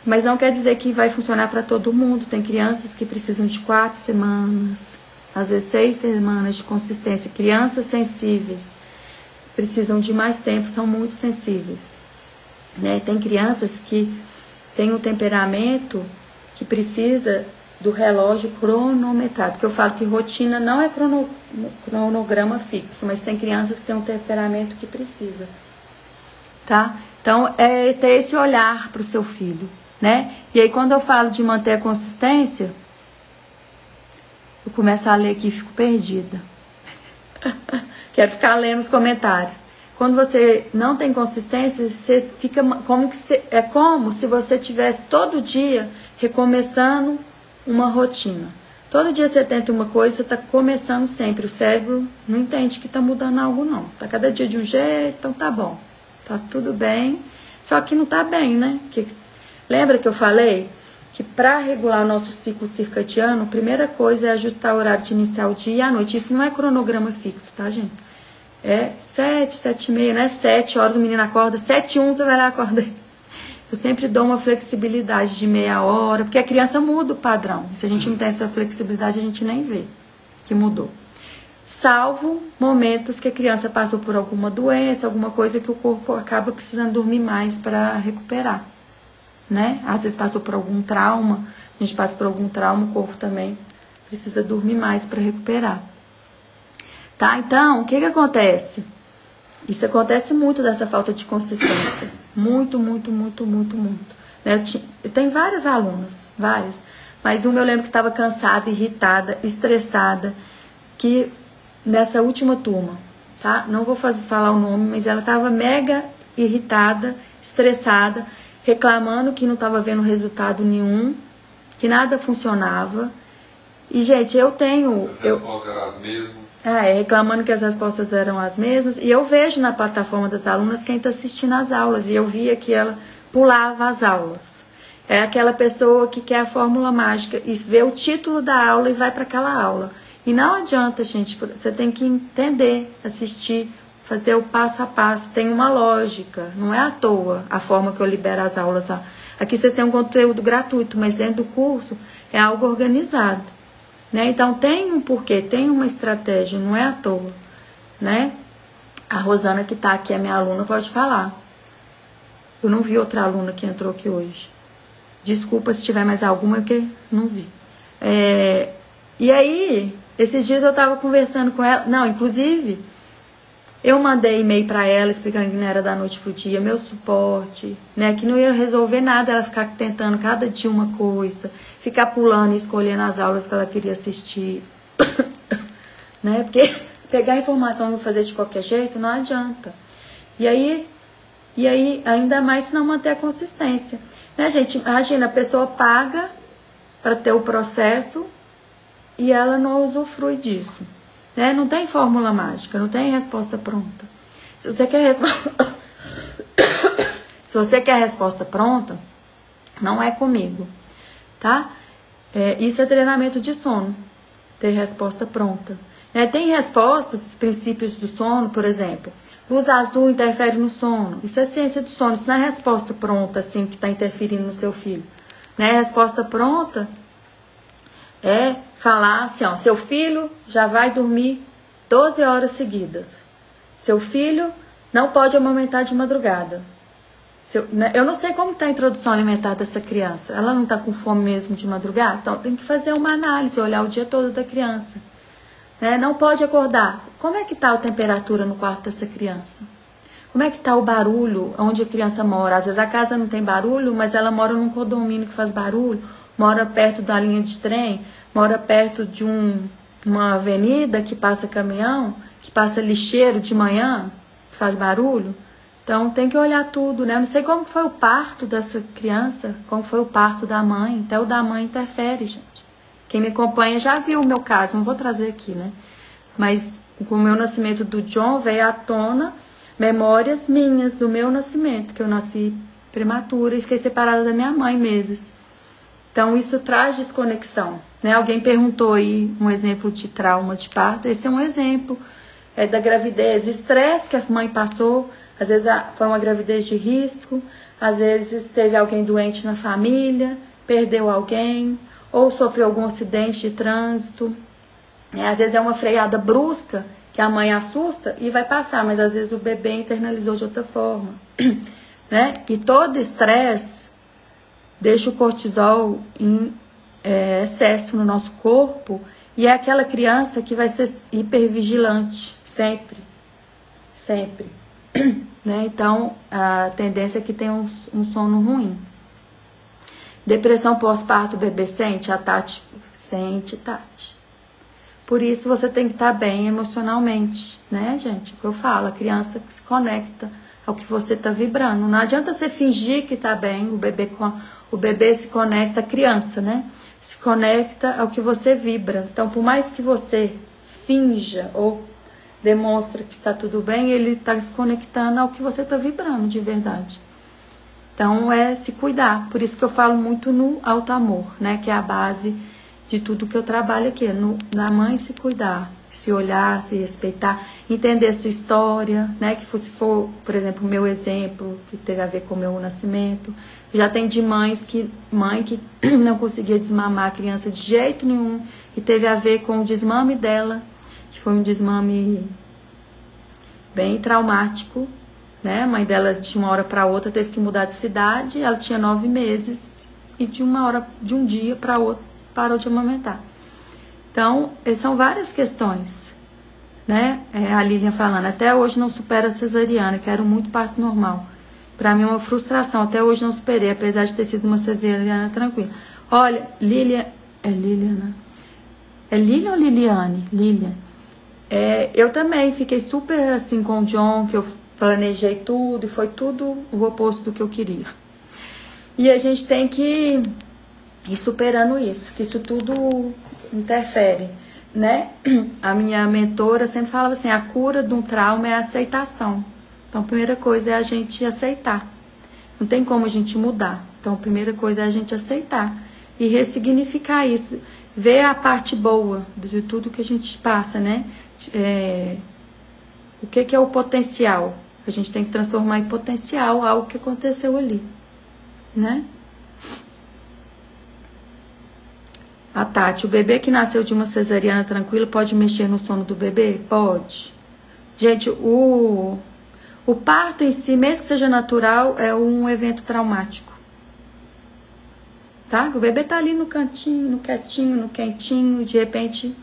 Mas não quer dizer que vai funcionar para todo mundo. Tem crianças que precisam de quatro semanas, às vezes seis semanas de consistência. Crianças sensíveis precisam de mais tempo, são muito sensíveis. Né? Tem crianças que têm um temperamento que precisa do relógio cronometrado, que eu falo que rotina não é crono, cronograma fixo, mas tem crianças que têm um temperamento que precisa, tá? Então, é ter esse olhar para o seu filho, né? E aí, quando eu falo de manter a consistência, eu começo a ler aqui e fico perdida. Quero ficar lendo os comentários. Quando você não tem consistência, você fica como que é como se você tivesse todo dia recomeçando uma rotina. Todo dia você tenta uma coisa, você está começando sempre. O cérebro não entende que está mudando algo, não. Tá cada dia de um jeito, então tá bom. Tá tudo bem. Só que não tá bem, né? Que, lembra que eu falei que para regular o nosso ciclo circadiano, a primeira coisa é ajustar o horário de iniciar o dia e a noite. Isso não é cronograma fixo, tá, gente? É sete, sete e meia, né? Sete horas o menino acorda, sete e um você vai lá acordar. Eu sempre dou uma flexibilidade de meia hora, porque a criança muda o padrão. Se a gente não tem essa flexibilidade, a gente nem vê que mudou. Salvo momentos que a criança passou por alguma doença, alguma coisa que o corpo acaba precisando dormir mais para recuperar. Né? Às vezes passou por algum trauma, a gente passa por algum trauma, o corpo também precisa dormir mais para recuperar. Tá? Então, o que que acontece? Isso acontece muito dessa falta de consistência. Muito, muito, muito, muito, muito. Eu, tinha, eu tenho várias alunas, várias. Mas uma eu lembro que estava cansada, irritada, estressada, que nessa última turma, tá? Não vou fazer, falar o nome, mas ela estava mega irritada, estressada, reclamando que não estava vendo resultado nenhum, que nada funcionava. E, gente, eu tenho. As eu, eram as mesmas. Ah, é, reclamando que as respostas eram as mesmas. E eu vejo na plataforma das alunas quem está assistindo às aulas. E eu via que ela pulava as aulas. É aquela pessoa que quer a fórmula mágica e vê o título da aula e vai para aquela aula. E não adianta, gente, você tem que entender, assistir, fazer o passo a passo. Tem uma lógica, não é à toa a forma que eu libero as aulas. Aqui vocês têm um conteúdo gratuito, mas dentro do curso é algo organizado. Né? Então tem um porquê, tem uma estratégia, não é à toa. Né? A Rosana que está aqui, a minha aluna, pode falar. Eu não vi outra aluna que entrou aqui hoje. Desculpa se tiver mais alguma, porque não vi. É, e aí, esses dias eu estava conversando com ela. Não, inclusive, eu mandei e-mail para ela explicando que não era da noite pro dia, meu suporte, né? Que não ia resolver nada ela ficar tentando cada dia uma coisa, ficar pulando e escolhendo as aulas que ela queria assistir. né? Porque pegar informação e fazer de qualquer jeito não adianta. E aí, e aí ainda mais se não manter a consistência. Né, gente? Imagina, a pessoa paga para ter o processo e ela não usufrui disso. Né? Não tem fórmula mágica, não tem resposta pronta. Se você quer se você quer a resposta pronta, não é comigo, tá? É, isso é treinamento de sono, ter resposta pronta. É, tem respostas, os princípios do sono, por exemplo. Luz azul interfere no sono. Isso é ciência do sono. Isso não é resposta pronta, assim, que está interferindo no seu filho. Né? Resposta pronta é falar assim, ó, seu filho já vai dormir 12 horas seguidas. Seu filho não pode amamentar de madrugada. Eu, né, eu não sei como está a introdução alimentar dessa criança. Ela não está com fome mesmo de madrugada? Então tem que fazer uma análise, olhar o dia todo da criança. Né? Não pode acordar. Como é que está a temperatura no quarto dessa criança? Como é que está o barulho onde a criança mora? Às vezes a casa não tem barulho, mas ela mora num condomínio que faz barulho, mora perto da linha de trem, mora perto de um, uma avenida que passa caminhão, que passa lixeiro de manhã, que faz barulho. Então tem que olhar tudo, né? Eu não sei como foi o parto dessa criança, como foi o parto da mãe, até o da mãe interfere, gente. Quem me acompanha já viu o meu caso, não vou trazer aqui, né? Mas com o meu nascimento do John veio à tona memórias minhas do meu nascimento, que eu nasci prematura e fiquei separada da minha mãe meses. Então isso traz desconexão, né? Alguém perguntou aí um exemplo de trauma de parto, esse é um exemplo é, da gravidez, estresse que a mãe passou, às vezes foi uma gravidez de risco, às vezes teve alguém doente na família, perdeu alguém, ou sofreu algum acidente de trânsito. É, às vezes é uma freada brusca que a mãe assusta e vai passar, mas às vezes o bebê internalizou de outra forma. né? E todo estresse deixa o cortisol em é, excesso no nosso corpo e é aquela criança que vai ser hipervigilante sempre. Sempre. Né? Então, a tendência é que tenha um, um sono ruim. Depressão pós-parto, bebê sente? A Tati sente, Tati. Por isso você tem que estar bem emocionalmente, né, gente? O que eu falo, a criança que se conecta ao que você está vibrando. Não adianta você fingir que está bem, o bebê, o bebê se conecta à criança, né? Se conecta ao que você vibra. Então, por mais que você finja ou demonstra que está tudo bem, ele está se conectando ao que você está vibrando de verdade. Então é se cuidar. Por isso que eu falo muito no alto amor, né? Que é a base de tudo que eu trabalho aqui. No, na mãe se cuidar, se olhar, se respeitar, entender sua história, né? Que se for, por exemplo, o meu exemplo, que teve a ver com o meu nascimento. Já tem de mães que mãe que não conseguia desmamar a criança de jeito nenhum e teve a ver com o desmame dela que foi um desmame bem traumático, né? A mãe dela de uma hora para outra teve que mudar de cidade, ela tinha nove meses e de uma hora, de um dia para outro parou de amamentar. Então, são várias questões, né? É, a Lilian falando, até hoje não supera a cesariana, quero muito parto normal. Para mim é uma frustração, até hoje não superei, apesar de ter sido uma cesariana tranquila. Olha, Lilian, é Lilian, né? É Lilian ou Liliane? Lilian. É, eu também fiquei super assim com o John, que eu planejei tudo e foi tudo o oposto do que eu queria. E a gente tem que ir superando isso, que isso tudo interfere, né? A minha mentora sempre falava assim: a cura de um trauma é a aceitação. Então, a primeira coisa é a gente aceitar. Não tem como a gente mudar. Então, a primeira coisa é a gente aceitar e ressignificar isso, ver a parte boa de tudo que a gente passa, né? é, o que, que é o potencial. A gente tem que transformar em potencial algo que aconteceu ali, né? A Tati, o bebê que nasceu de uma cesariana tranquila pode mexer no sono do bebê? Pode. Gente, o, o parto em si, mesmo que seja natural, é um evento traumático. Tá? O bebê tá ali no cantinho, no quietinho, no quentinho, de repente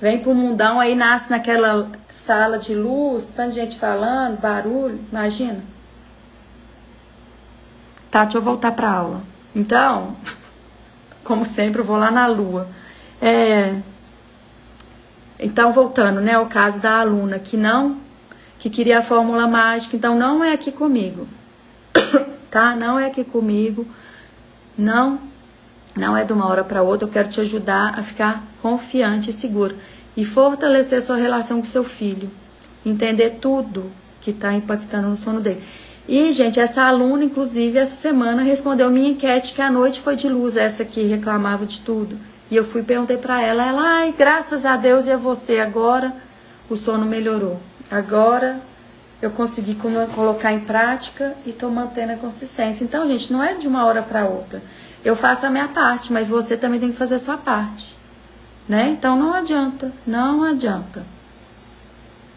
Vem pro mundão, aí nasce naquela sala de luz, tanta gente falando, barulho, imagina. Deixa eu voltar pra aula. Então, como sempre, eu vou lá na lua. É, então, voltando, né, ao caso da aluna que não, que queria a fórmula mágica, então não é aqui comigo, tá? Não é aqui comigo, não não é de uma hora para outra, eu quero te ajudar a ficar confiante e seguro e fortalecer sua relação com seu filho, entender tudo que está impactando no sono dele. E, gente, essa aluna, inclusive, essa semana respondeu minha enquete que a noite foi de luz, essa que reclamava de tudo. E eu fui perguntei para ela, ela, ai, graças a Deus e a você, agora o sono melhorou. Agora eu consegui colocar em prática e estou mantendo a consistência. Então, gente, não é de uma hora para outra. Eu faço a minha parte, mas você também tem que fazer a sua parte. né? Então não adianta, não adianta,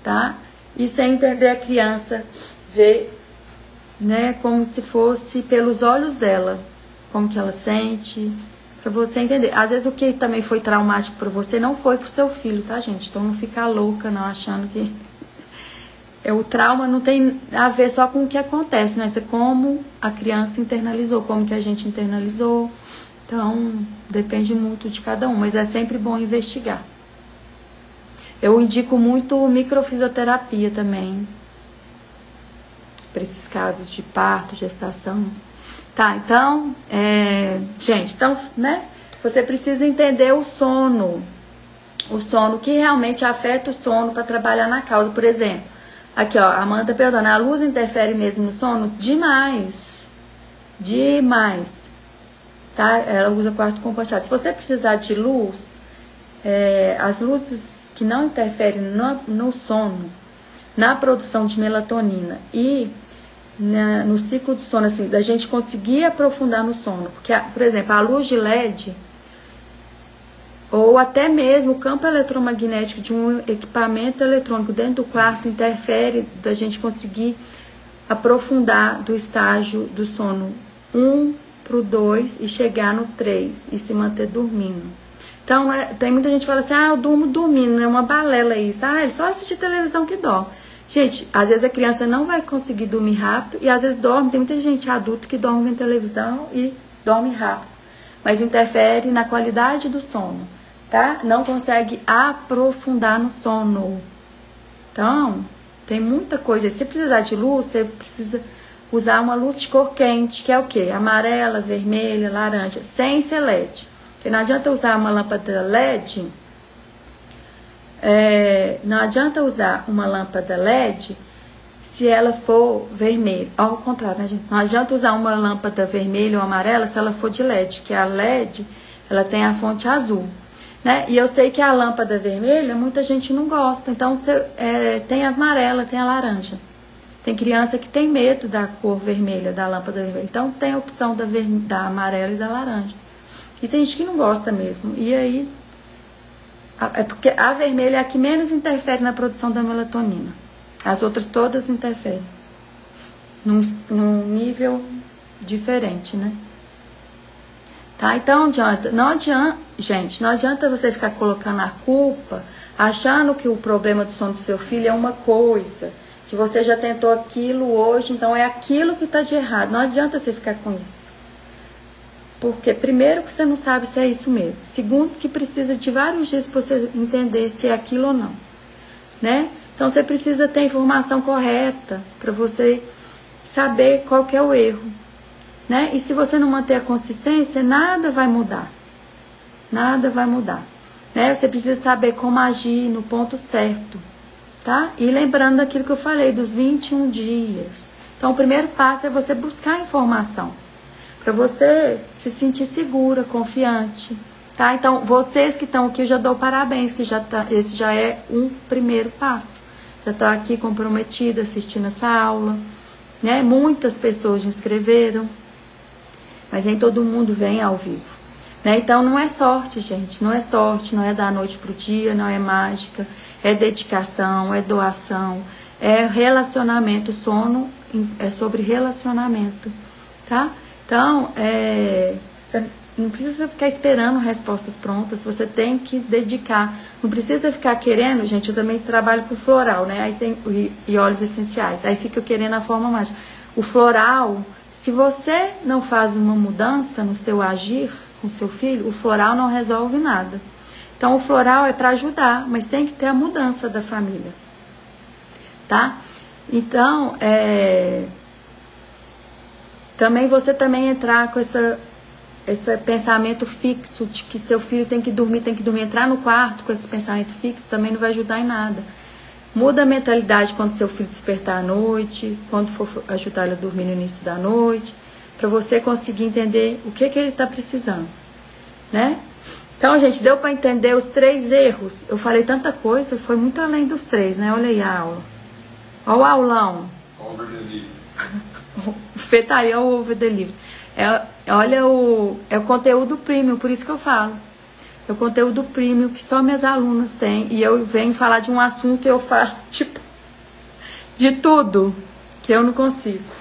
tá? E sem entender a criança, ver, né, como se fosse pelos olhos dela, como que ela sente, para você entender. Às vezes o que também foi traumático para você não foi pro seu filho, tá, gente? Então não ficar louca não achando que é o trauma não tem a ver só com o que acontece, né? É como a criança internalizou, como que a gente internalizou. Então, depende muito de cada um, mas é sempre bom investigar. Eu indico muito microfisioterapia também, para esses casos de parto, gestação. Tá, então, é, gente, então, né? Você precisa entender o sono, o sono que realmente afeta o sono para trabalhar na causa. Por exemplo, aqui ó, Amanda perdona, a luz interfere mesmo no sono? Demais, demais tá? Ela usa quarto compartilhado. Se você precisar de luz, é, as luzes que não interferem no, no, sono, na produção de melatonina e na, no ciclo do sono, assim, da gente conseguir aprofundar no sono. Porque, por exemplo, a luz de LED ou até mesmo o campo eletromagnético de um equipamento eletrônico dentro do quarto interfere da gente conseguir aprofundar do estágio do sono 1, um, pro 2 e chegar no 3 e se manter dormindo. Então, é, tem muita gente que fala assim: ah, eu durmo dormindo, é uma balela isso. Ah, ele só assiste televisão que dorme. Gente, às vezes a criança não vai conseguir dormir rápido e às vezes dorme. Tem muita gente adulta que dorme vendo televisão e dorme rápido, mas interfere na qualidade do sono, tá? Não consegue aprofundar no sono. Então, tem muita coisa. Se precisar de luz, você precisa usar uma luz de cor quente, que é o quê? Amarela, vermelha, laranja, sem ser LED. Porque não adianta usar uma lâmpada LED, é, não adianta usar uma lâmpada LED se ela for vermelha. Ao contrário, né, gente? Não adianta usar uma lâmpada vermelha ou amarela se ela for de LED, que a LED ela tem a fonte azul. Né? E eu sei que a lâmpada vermelha muita gente não gosta, então você, é, tem a amarela, tem a laranja. Tem criança que tem medo da cor vermelha, da lâmpada vermelha. Então tem a opção da, ver... da amarela e da laranja. E tem gente que não gosta mesmo. E aí. É porque a vermelha é a que menos interfere na produção da melatonina. As outras todas interferem. Num, num nível diferente, né? Tá? Então, adianta, não adianta, gente, não adianta você ficar colocando a culpa, achando que o problema do sono do seu filho é uma coisa que você já tentou aquilo hoje, então é aquilo que está de errado. Não adianta você ficar com isso. Porque, primeiro, que você não sabe se é isso mesmo. Segundo, que precisa de vários dias para você entender se é aquilo ou não. Né? Então, você precisa ter a informação correta para você saber qual que é o erro. Né? E se você não manter a consistência, nada vai mudar. Nada vai mudar. Né? Você precisa saber como agir no ponto certo tá? E lembrando daquilo que eu falei, dos 21 dias. Então, o primeiro passo é você buscar informação, para você se sentir segura, confiante, tá? Então, vocês que estão aqui, eu já dou parabéns, que já tá, esse já é um primeiro passo. Já está aqui comprometida, assistindo essa aula, né? Muitas pessoas inscreveram, mas nem todo mundo vem ao vivo. Né? Então não é sorte, gente, não é sorte, não é da noite para o dia, não é mágica é dedicação, é doação, é relacionamento. Sono é sobre relacionamento, tá? Então, é, você não precisa ficar esperando respostas prontas, você tem que dedicar. Não precisa ficar querendo, gente, eu também trabalho com floral, né? Aí tem e óleos essenciais. Aí fica querendo a forma mágica. O floral, se você não faz uma mudança no seu agir com seu filho, o floral não resolve nada. Então, o floral é para ajudar, mas tem que ter a mudança da família, tá? Então, é... também você também entrar com essa, esse pensamento fixo de que seu filho tem que dormir, tem que dormir, entrar no quarto com esse pensamento fixo também não vai ajudar em nada. Muda a mentalidade quando seu filho despertar à noite, quando for ajudar ele a dormir no início da noite, para você conseguir entender o que, que ele está precisando, né? Então, gente, deu para entender os três erros. Eu falei tanta coisa, foi muito além dos três, né? Olha aí a aula. Olha o aulão. Over o Fê tá over delivery. É, olha o, é o conteúdo premium, por isso que eu falo. É o conteúdo premium que só minhas alunas têm. E eu venho falar de um assunto e eu falo, tipo, de tudo que eu não consigo.